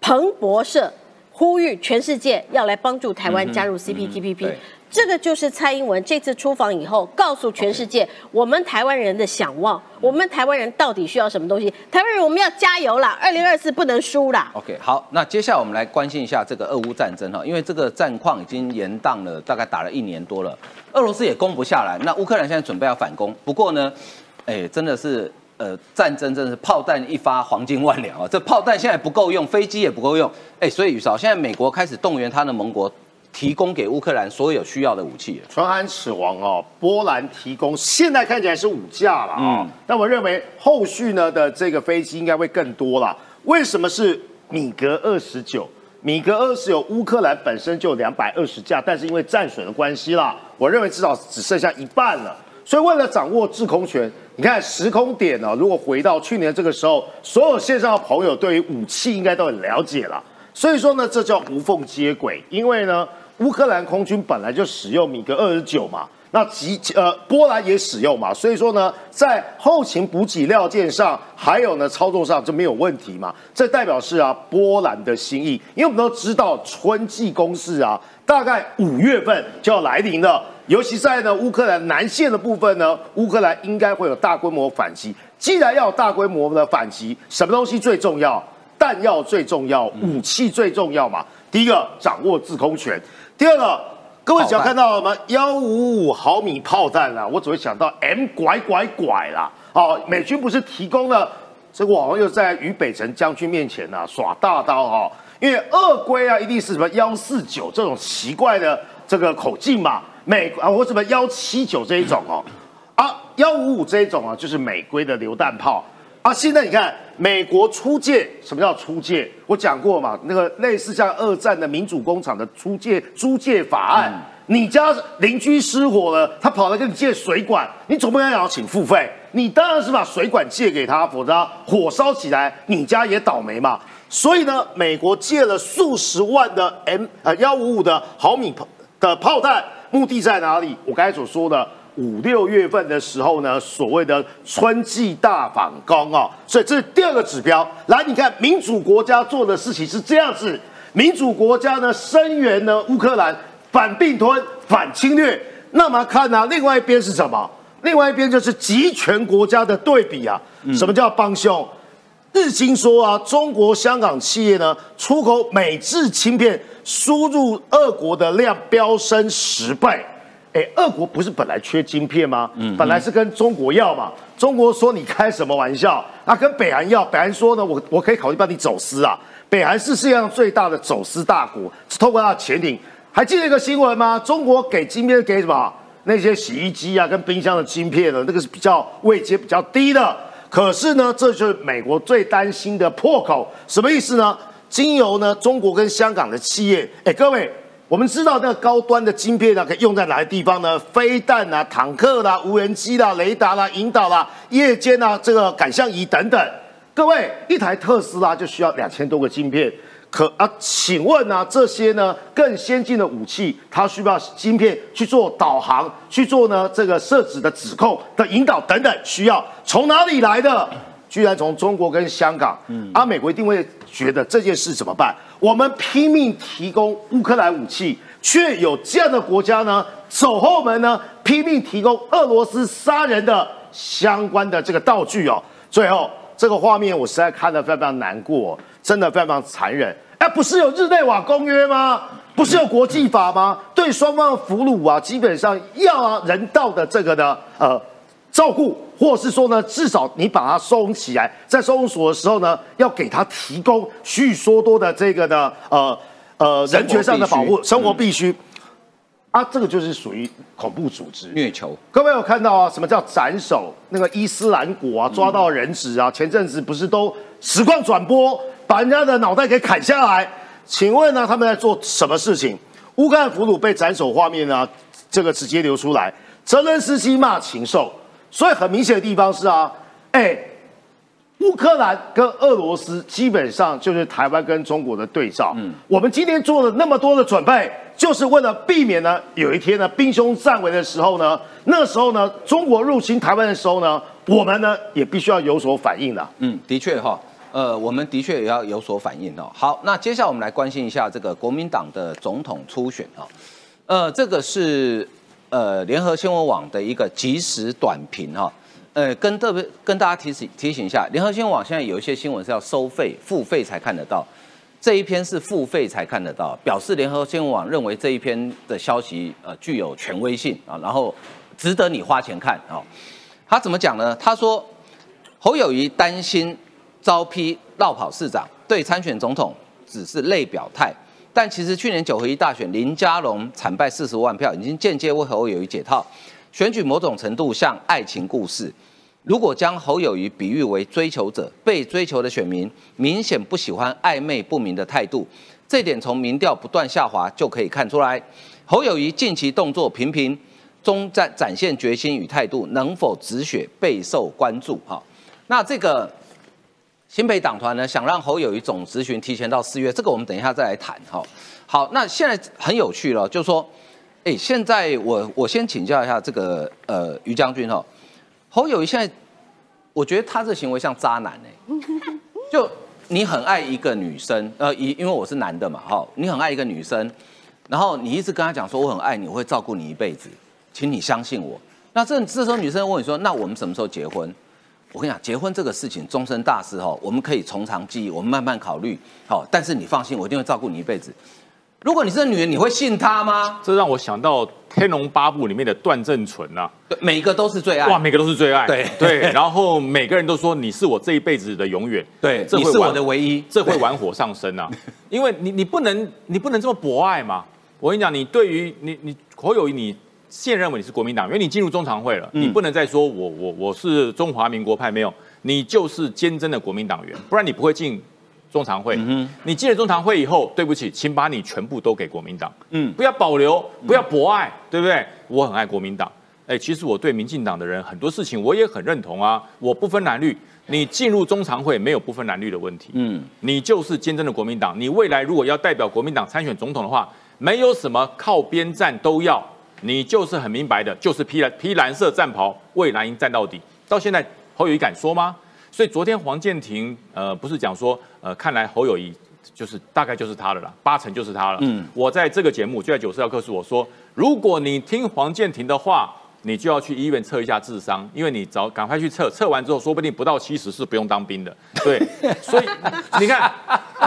彭博社呼吁全世界要来帮助台湾加入 CPTPP，、对这个就是蔡英文这次出访以后，告诉全世界我们台湾人的想望，我们台湾人到底需要什么东西？台湾人我们要加油啦！二零二四不能输啦！OK，好，那接下来我们来关心一下这个俄乌战争哈，因为这个战况已经延宕了，大概打了一年多了，俄罗斯也攻不下来，那乌克兰现在准备要反攻，不过呢，哎，真的是呃战争真的是炮弹一发黄金万两啊，这炮弹现在不够用，飞机也不够用，哎，所以宇少现在美国开始动员他的盟国，提供给乌克兰所有需要的武器了。唇寒齿亡哦，波兰提供，现在看起来是五架了啊。那我认为后续呢的这个飞机应该会更多了。为什么是米格二十九？米格二十九，乌克兰本身就两百二十架，但是因为战损的关系啦，我认为至少只剩下一半了。所以为了掌握制空权，你看时空点呢、如果回到去年这个时候，所有线上的朋友对于武器应该都很了解了。所以说呢，这叫无缝接轨，因为呢，乌克兰空军本来就使用米格二十九嘛，那吉呃波兰也使用嘛，所以说呢，在后勤补给料件上，还有呢操作上就没有问题嘛。这代表是啊波兰的心意，因为我们都知道春季攻势啊，大概五月份就要来临了。尤其在呢乌克兰南线的部分呢，乌克兰应该会有大规模反击。既然要有大规模的反击，什么东西最重要？弹药最重要，武器最重要嘛。第一个掌握制空权，第二个，各位只要看到什么幺五五毫米炮弹啦，我只会想到 M 拐拐拐啦。哦，美军不是提供了这个，网红又在于北辰将军面前呐、耍大刀哈、因为鳄龟啊一定是什么幺四九这种奇怪的这个口径嘛，美啊或什么幺七九这一种哦，啊幺五五这一种啊就是美规的榴弹炮。啊，现在你看，美国出借，什么叫出借？我讲过嘛，那个类似像二战的民主工厂的出借租借法案，你家邻居失火了，他跑来跟你借水管，你总不能要请付费，你当然是把水管借给他，否则火烧起来，你家也倒霉嘛。所以呢，美国借了数十万的 M 呃幺五五的毫米炮的炮弹，目的在哪里？我刚才所说的。五六月份的时候呢，所谓的春季大反攻啊，所以这是第二个指标。来，你看民主国家做的事情是这样子，民主国家呢声援呢乌克兰反并吞、反侵略。那么看呢，另外一边是什么？另外一边就是集权国家的对比啊。什么叫帮凶？日经说啊，中国香港企业呢出口美制芯片，输入俄国的量飙升十倍。哎，俄国不是本来缺晶片吗？嗯，本来是跟中国要嘛。中国说你开什么玩笑？啊，跟北韩要，北韩说呢，我我可以考虑帮你走私啊。北韩是世界上最大的走私大国，是透过它的潜艇。还记得一个新闻吗？中国给晶片给什么？那些洗衣机啊，跟冰箱的晶片呢？那个是比较位阶比较低的。可是呢，这就是美国最担心的破口。什么意思呢？经由呢，中国跟香港的企业，哎，各位。我们知道那个高端的晶片呢，可以用在哪些地方呢？飞弹啊、坦克啦、无人机啦、雷达啦、引导啦、夜间啊、这个感像仪等等。各位，一台特斯拉就需要两千多个晶片。可啊，请问呢，这些呢更先进的武器，它需要晶片去做导航、去做呢这个设置的指控的引导等等，需要从哪里来的？居然从中国跟香港。嗯，啊美国一定会觉得这件事怎么办？我们拼命提供乌克兰武器，却有这样的国家呢走后门呢，拼命提供俄罗斯杀人的相关的这个道具哦。最后这个画面我实在看得非常非常难过，真的非常非常残忍。哎，不是有日内瓦公约吗？不是有国际法吗？对双方的俘虏啊，基本上要人道的这个的呃照顾。或是说呢，至少你把它收容起来，在收容所的时候呢，要给他提供许许多的这个的呃呃人权上的保护，生活必须啊，这个就是属于恐怖组织虐囚。各位有看到啊？什么叫斩首？那个伊斯兰国啊，抓到人质啊，前阵子不是都实况转播，把人家的脑袋给砍下来？请问呢，他们在做什么事情？乌克兰俘虏被斩首画面呢？这个直接流出来，泽连斯基骂禽兽。所以很明显的地方是啊，哎，乌克兰跟俄罗斯基本上就是台湾跟中国的对照。嗯，我们今天做了那么多的准备，就是为了避免呢，有一天呢兵凶战危的时候呢，那时候呢中国入侵台湾的时候呢，我们呢也必须要有所反应的。嗯，的确哈，呃，我们的确也要有所反应哦。好，那接下来我们来关心一下这个国民党的总统初选啊，呃，这个是。呃，联合新闻网的一个即时短评哈，呃，跟特别跟大家提醒提醒一下，联合新闻网现在有一些新闻是要收费付费才看得到，这一篇是付费才看得到，表示联合新闻网认为这一篇的消息呃具有权威性啊，然后值得你花钱看啊。他怎么讲呢？他说侯友谊担心招批绕跑市长，对参选总统只是类表态。但其实去年九合一大选，林佳龙惨败四十万票，已经间接为侯友谊解套。选举某种程度像爱情故事，如果将侯友谊比喻为追求者，被追求的选民明显不喜欢暧昧不明的态度，这点从民调不断下滑就可以看出来。侯友谊近期动作频频，中在展现决心与态度，能否止血备受关注。哈，那这个。新北党团呢，想让侯友谊总咨询提前到四月，这个我们等一下再来谈哈。好，那现在很有趣了，就是说，哎，现在我我先请教一下这个呃于将军哈，侯友谊现在，我觉得他这行为像渣男哎，就你很爱一个女生，呃，因因为我是男的嘛哈，你很爱一个女生，然后你一直跟他讲说我很爱你，我会照顾你一辈子，请你相信我。那这这时候女生问你说，那我们什么时候结婚？我跟你讲，结婚这个事情终身大事哈，我们可以从长计议，我们慢慢考虑。好，但是你放心，我一定会照顾你一辈子。如果你是女人，你会信他吗？这让我想到《天龙八部》里面的段正淳呐，对，每个都是最爱，哇，每个都是最爱，对对。然后每个人都说你是我这一辈子的永远，对，你是我的唯一，这会玩火上身啊！因为你你不能你不能这么博爱嘛。我跟你讲，你对于你你侯友谊你。现认为你是国民党，因为你进入中常会了，你不能再说我我我是中华民国派，没有，你就是坚贞的国民党员，不然你不会进中常会。你进了中常会以后，对不起，请把你全部都给国民党，嗯，不要保留，不要博爱，对不对？我很爱国民党，哎，其实我对民进党的人很多事情我也很认同啊，我不分蓝绿，你进入中常会没有不分蓝绿的问题，嗯，你就是坚贞的国民党，你未来如果要代表国民党参选总统的话，没有什么靠边站都要。你就是很明白的，就是披蓝披蓝色战袍为蓝营战到底。到现在侯友谊敢说吗？所以昨天黄建庭呃不是讲说呃看来侯友谊就是大概就是他了啦，八成就是他了。嗯，我在这个节目就在九四幺课时我说，如果你听黄建庭的话。你就要去医院测一下智商，因为你早赶快去测，测完之后说不定不到七十是不用当兵的。对，所以你看，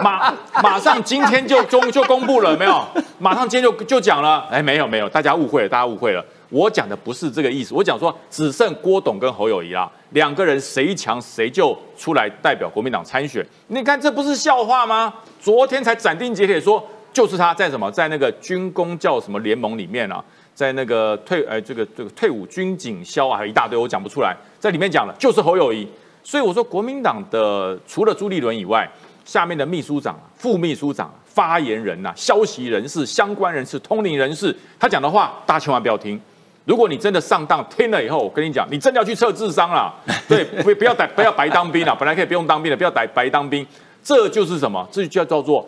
马马上今天就公就公布了没有？马上今天就就讲了，哎，没有没有，大家误会了，大家误会了。我讲的不是这个意思，我讲说只剩郭董跟侯友谊啦，两个人谁强谁就出来代表国民党参选。你看这不是笑话吗？昨天才斩钉截铁说就是他在什么在那个军工叫什么联盟里面啊。在那个退呃这个这个退伍军警消啊，还有一大堆我讲不出来，在里面讲的就是侯友谊，所以我说国民党的除了朱立伦以外，下面的秘书长、副秘书长、发言人呐、消息人士、相关人士、通灵人士，他讲的话大家千万不要听。如果你真的上当听了以后，我跟你讲，你真的要去测智商了，对，不不要白不要白当兵了，本来可以不用当兵的，不要白白当兵，这就是什么？这就叫做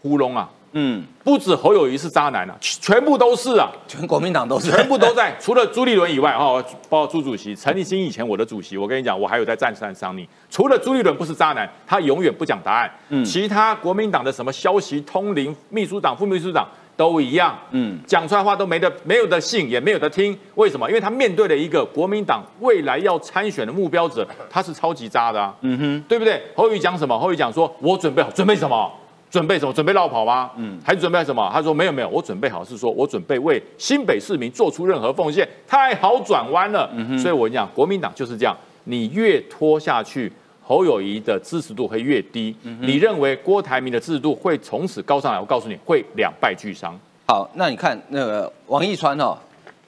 糊弄啊。嗯，不止侯友谊是渣男啊，全部都是啊，全国民党都是，全部都在，除了朱立伦以外，哈，包括朱主席、陈立新以前我的主席，我跟你讲，我还有在战上伤你。除了朱立伦不是渣男，他永远不讲答案。嗯，其他国民党的什么消息通灵秘书长、副秘书长都一样。嗯，讲出来话都没得没有的信，也没有的听。为什么？因为他面对了一个国民党未来要参选的目标者，他是超级渣的啊。嗯哼，对不对？侯友谊讲什么？侯友谊讲说，我准备好，准备什么？准备什么？准备绕跑吗？嗯，还准备什么？他说没有没有，我准备好是说我准备为新北市民做出任何奉献，太好转弯了。嗯哼，所以我讲国民党就是这样，你越拖下去，侯友谊的支持度会越低。你认为郭台铭的支持度会从此高上来？我告诉你会两败俱伤。好，那你看那个王义川哦，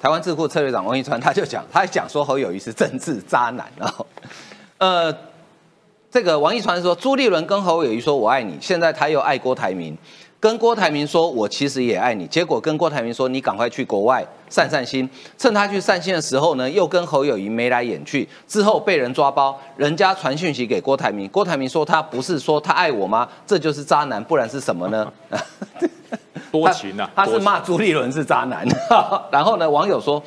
台湾智库策略长王义川他就讲，他还讲说侯友谊是政治渣男哦，呃。这个王一传说，朱立伦跟侯友谊说“我爱你”，现在他又爱郭台铭，跟郭台铭说“我其实也爱你”，结果跟郭台铭说“你赶快去国外散散心”，趁他去散心的时候呢，又跟侯友谊眉来眼去，之后被人抓包，人家传讯息给郭台铭，郭台铭说他不是说他爱我吗？这就是渣男，不然是什么呢？多情啊！他是骂朱立伦是渣男，然后呢，网友说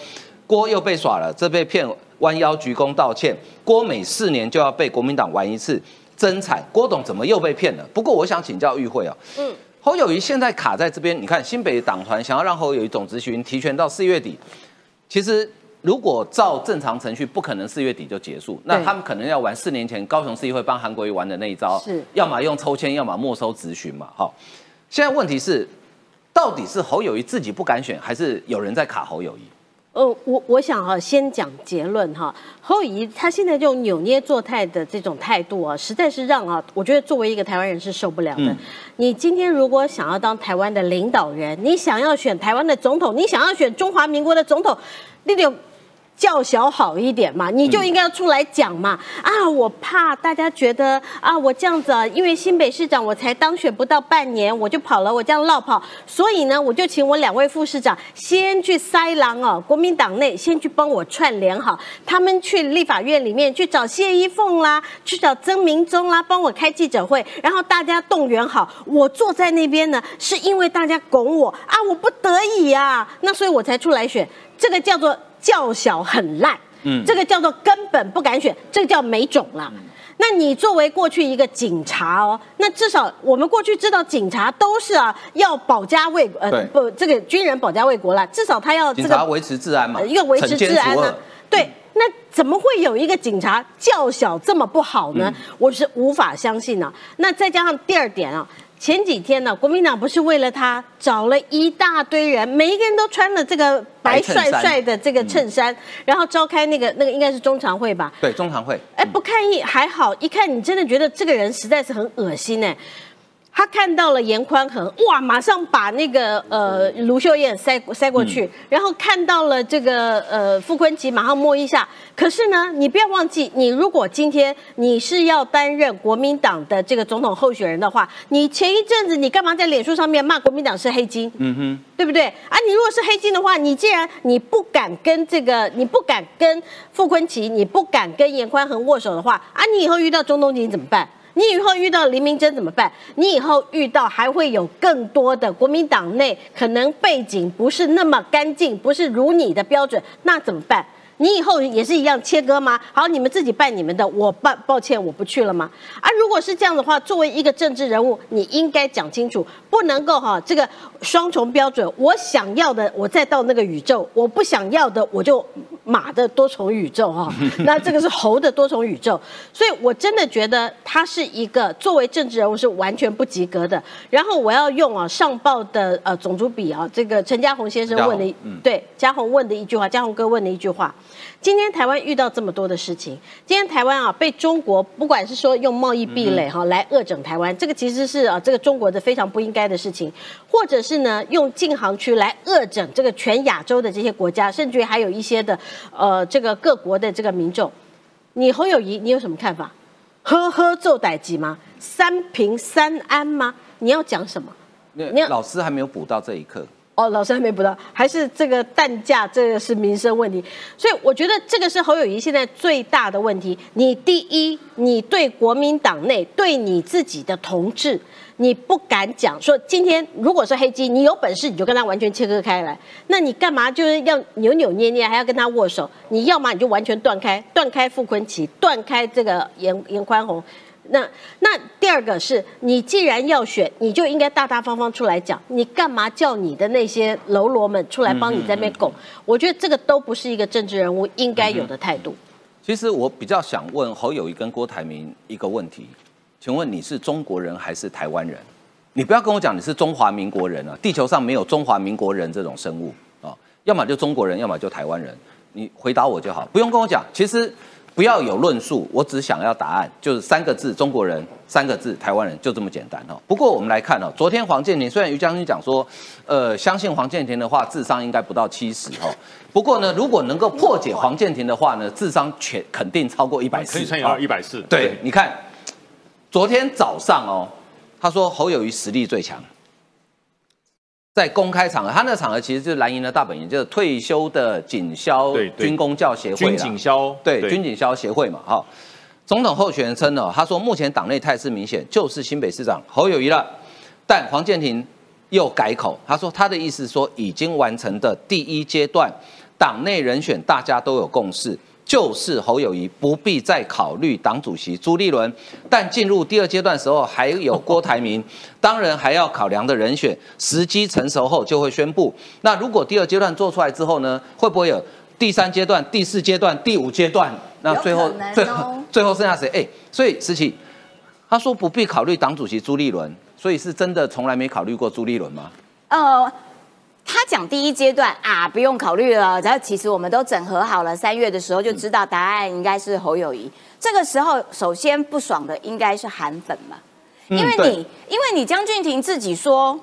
郭又被耍了，这被骗。弯腰鞠躬道歉，郭美四年就要被国民党玩一次，真惨！郭董怎么又被骗了？不过我想请教玉慧啊，嗯，侯友谊现在卡在这边，你看新北党团想要让侯友谊总执行提权到四月底，其实如果照正常程序，不可能四月底就结束，那他们可能要玩四年前高雄市议会帮韩国瑜玩的那一招，是，要么用抽签，要么没收咨询嘛，好，现在问题是，到底是侯友谊自己不敢选，还是有人在卡侯友谊？呃，我我想哈，先讲结论哈。侯友谊他现在这种扭捏作态的这种态度啊，实在是让啊，我觉得作为一个台湾人是受不了的。你今天如果想要当台湾的领导人，你想要选台湾的总统，你想要选中华民国的总统，那种。叫小好一点嘛，你就应该要出来讲嘛。啊，我怕大家觉得啊，我这样子啊，因为新北市长我才当选不到半年，我就跑了，我这样绕跑，所以呢，我就请我两位副市长先去塞狼哦，国民党内先去帮我串联好，他们去立法院里面去找谢依凤啦，去找曾明忠啦，帮我开记者会，然后大家动员好，我坐在那边呢，是因为大家拱我啊，我不得已啊，那所以我才出来选，这个叫做。叫小很烂，嗯，这个叫做根本不敢选，这个叫没种了。那你作为过去一个警察哦，那至少我们过去知道警察都是啊要保家卫呃不这个军人保家卫国了，至少他要警察维持治安嘛，要维持治安呢。对，那怎么会有一个警察较小这么不好呢？我是无法相信呢。那再加上第二点啊。前几天呢，国民党不是为了他找了一大堆人，每一个人都穿了这个白帅帅的这个衬衫，然后召开那个那个应该是中常会吧？对，中常会。哎，不看一还好，一看你真的觉得这个人实在是很恶心哎。他看到了严宽恒，哇，马上把那个呃卢秀燕塞塞过去，然后看到了这个呃傅昆萁，马上摸一下。可是呢，你不要忘记，你如果今天你是要担任国民党的这个总统候选人的话，你前一阵子你干嘛在脸书上面骂国民党是黑金？嗯哼，对不对？啊，你如果是黑金的话，你既然你不敢跟这个，你不敢跟傅昆萁，你不敢跟严宽恒握手的话，啊，你以后遇到中东锦怎么办？你以后遇到黎明珍怎么办？你以后遇到还会有更多的国民党内可能背景不是那么干净，不是如你的标准，那怎么办？你以后也是一样切割吗？好，你们自己办你们的，我办，抱歉，我不去了吗？啊，如果是这样的话，作为一个政治人物，你应该讲清楚，不能够哈这个双重标准。我想要的，我再到那个宇宙；我不想要的，我就马的多重宇宙哈。那这个是猴的多重宇宙，所以我真的觉得他是一个作为政治人物是完全不及格的。然后我要用啊上报的呃种族比啊，这个陈家宏先生问的，对嘉宏问的一句话，嘉宏哥问的一句话。今天台湾遇到这么多的事情，今天台湾啊被中国不管是说用贸易壁垒哈来恶整台湾，这个其实是啊这个中国的非常不应该的事情，或者是呢用禁航区来恶整这个全亚洲的这些国家，甚至于还有一些的呃这个各国的这个民众，你侯友谊你有什么看法？呵呵做歹吉吗？三平三安吗？你要讲什么？你老师还没有补到这一课。哦，老师还没补到，还是这个蛋价，这个是民生问题，所以我觉得这个是侯友谊现在最大的问题。你第一，你对国民党内对你自己的同志，你不敢讲说，今天如果是黑鸡，你有本事你就跟他完全切割开来，那你干嘛就是要扭扭捏捏，还要跟他握手？你要么你就完全断开，断开傅昆奇，断开这个严严宽宏。那那第二个是你既然要选，你就应该大大方方出来讲，你干嘛叫你的那些喽啰们出来帮你在那边拱？我觉得这个都不是一个政治人物应该有的态度。其实我比较想问侯友谊跟郭台铭一个问题，请问你是中国人还是台湾人？你不要跟我讲你是中华民国人啊，地球上没有中华民国人这种生物啊，要么就中国人，要么就台湾人。你回答我就好，不用跟我讲。其实。不要有论述，我只想要答案，就是三个字：中国人；三个字：台湾人，就这么简单哦。不过我们来看哦，昨天黄建庭虽然于将军讲说，呃，相信黄建庭的话，智商应该不到七十哦。不过呢，如果能够破解黄建庭的话呢，智商全肯定超过一百四，可以到一百四。对，你看，昨天早上哦，他说侯友谊实力最强。在公开场合，他那个场合其实就是蓝营的大本营，就是退休的警消军工教协会军警消对军警消协会嘛。哈，总统候选人称呢，他说目前党内态势明显，就是新北市长侯友谊了。但黄建庭又改口，他说他的意思说已经完成的第一阶段党内人选，大家都有共识。就是侯友谊不必再考虑党主席朱立伦，但进入第二阶段时候还有郭台铭，当然还要考量的人选，时机成熟后就会宣布。那如果第二阶段做出来之后呢，会不会有第三阶段、第四阶段、第五阶段？那最后最后最后剩下谁？哎，所以思琪他说不必考虑党主席朱立伦，所以是真的从来没考虑过朱立伦吗？呃。他讲第一阶段啊，不用考虑了。然后其实我们都整合好了，三月的时候就知道答案应该是侯友谊。这个时候首先不爽的应该是韩粉嘛，因为你因为你江俊廷自己说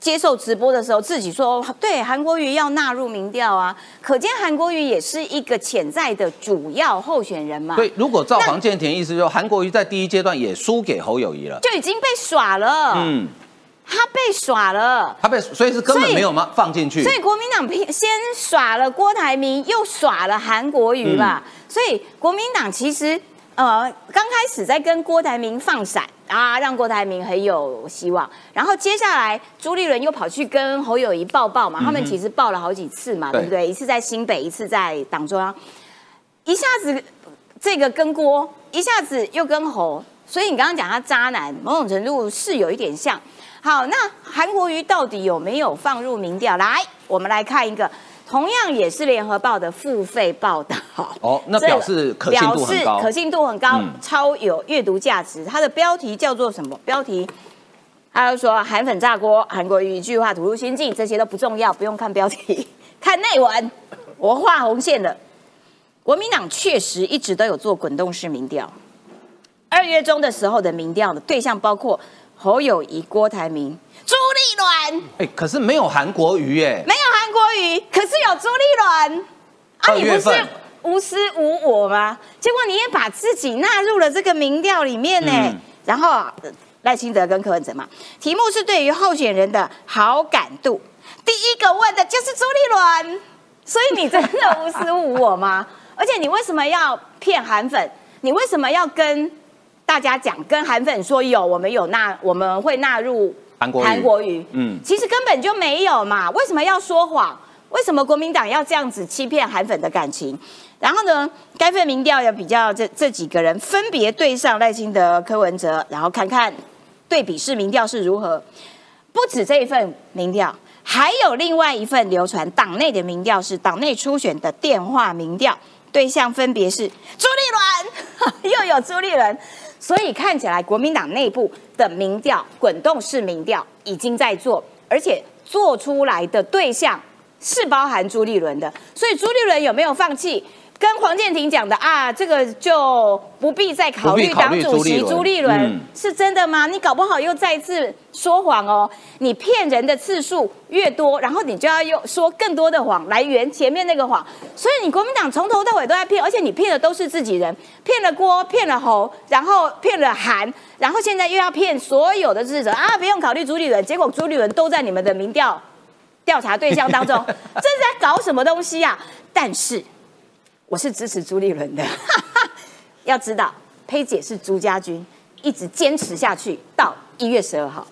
接受直播的时候自己说对韩国瑜要纳入民调啊，可见韩国瑜也是一个潜在的主要候选人嘛。对，如果照黄建田意思，就韩国瑜在第一阶段也输给侯友谊了，就已经被耍了。嗯。他被耍了，他被所以是根本没有吗？放进去。所以国民党先耍了郭台铭，又耍了韩国瑜嘛。所以国民党其实呃刚开始在跟郭台铭放闪啊，让郭台铭很有希望。然后接下来朱立伦又跑去跟侯友谊抱抱嘛，他们其实抱了好几次嘛，对不对？一次在新北，一次在党中央，一下子这个跟郭，一下子又跟侯。所以你刚刚讲他渣男，某种程度是有一点像。好，那韩国瑜到底有没有放入民调？来，我们来看一个，同样也是联合报的付费报道。哦，那 表示可信度很高，可信度很高，超有阅读价值。它的标题叫做什么？标题，他就说韩粉炸锅，韩国瑜一句话吐露心境，这些都不重要，不用看标题，看内文。我画红线的，国民党确实一直都有做滚动式民调。二月中的时候的民调的对象包括。侯友谊、郭台铭、朱立伦，哎，可是没有韩国瑜耶，没有韩国瑜，可是有朱立伦啊！你不是无私无我吗？结果你也把自己纳入了这个民调里面呢。然后赖清德跟柯文哲嘛，题目是对于候选人的好感度，第一个问的就是朱立伦，所以你真的无私无我吗？而且你为什么要骗韩粉？你为什么要跟？大家讲，跟韩粉说有，我们有纳，我们会纳入韩国瑜韩国瑜，嗯嗯，其实根本就没有嘛，为什么要说谎？为什么国民党要这样子欺骗韩粉的感情？然后呢，该份民调也比较这这几个人分别对上赖清德、柯文哲，然后看看对比式民调是如何。不止这一份民调，还有另外一份流传党内的民调是党内初选的电话民调，对象分别是朱立伦，又有朱立伦，所以看起来国民党内部的民调滚动式民调已经在做，而且做出来的对象是包含朱立伦的，所以朱立伦有没有放弃？跟黄建庭讲的啊，这个就不必再考虑党主席朱立伦是真的吗？你搞不好又再次说谎哦。你骗人的次数越多，然后你就要用说更多的谎来圆前面那个谎。所以你国民党从头到尾都在骗，而且你骗的都是自己人，骗了郭，骗了侯，然后骗了韩，然后现在又要骗所有的支持者啊，不用考虑朱立伦，结果朱立伦都在你们的民调调查对象当中，这是在搞什么东西啊？但是我是支持朱立伦的，要知道佩姐是朱家军，一直坚持下去到一月十二号。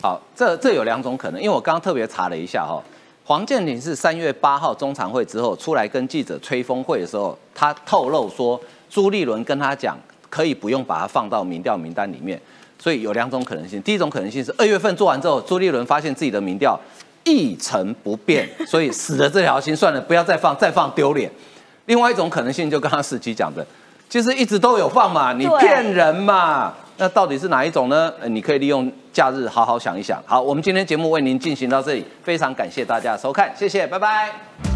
好，这这有两种可能，因为我刚刚特别查了一下哈、黄建庭是三月八号中常会之后出来跟记者吹风会的时候，他透露说朱立伦跟他讲，可以不用把他放到民调名单里面，所以有两种可能性。第一种可能性是二月份做完之后，朱立伦发现自己的民调一成不变，所以死了这条心，算了，不要再放，再放丢脸。另外一种可能性，就刚刚司机讲的，其实一直都有放嘛，你对骗人嘛。那到底是哪一种呢？呃你可以利用假日好好想一想。好，我们今天节目为您进行到这里，非常感谢大家的收看，谢谢，拜拜。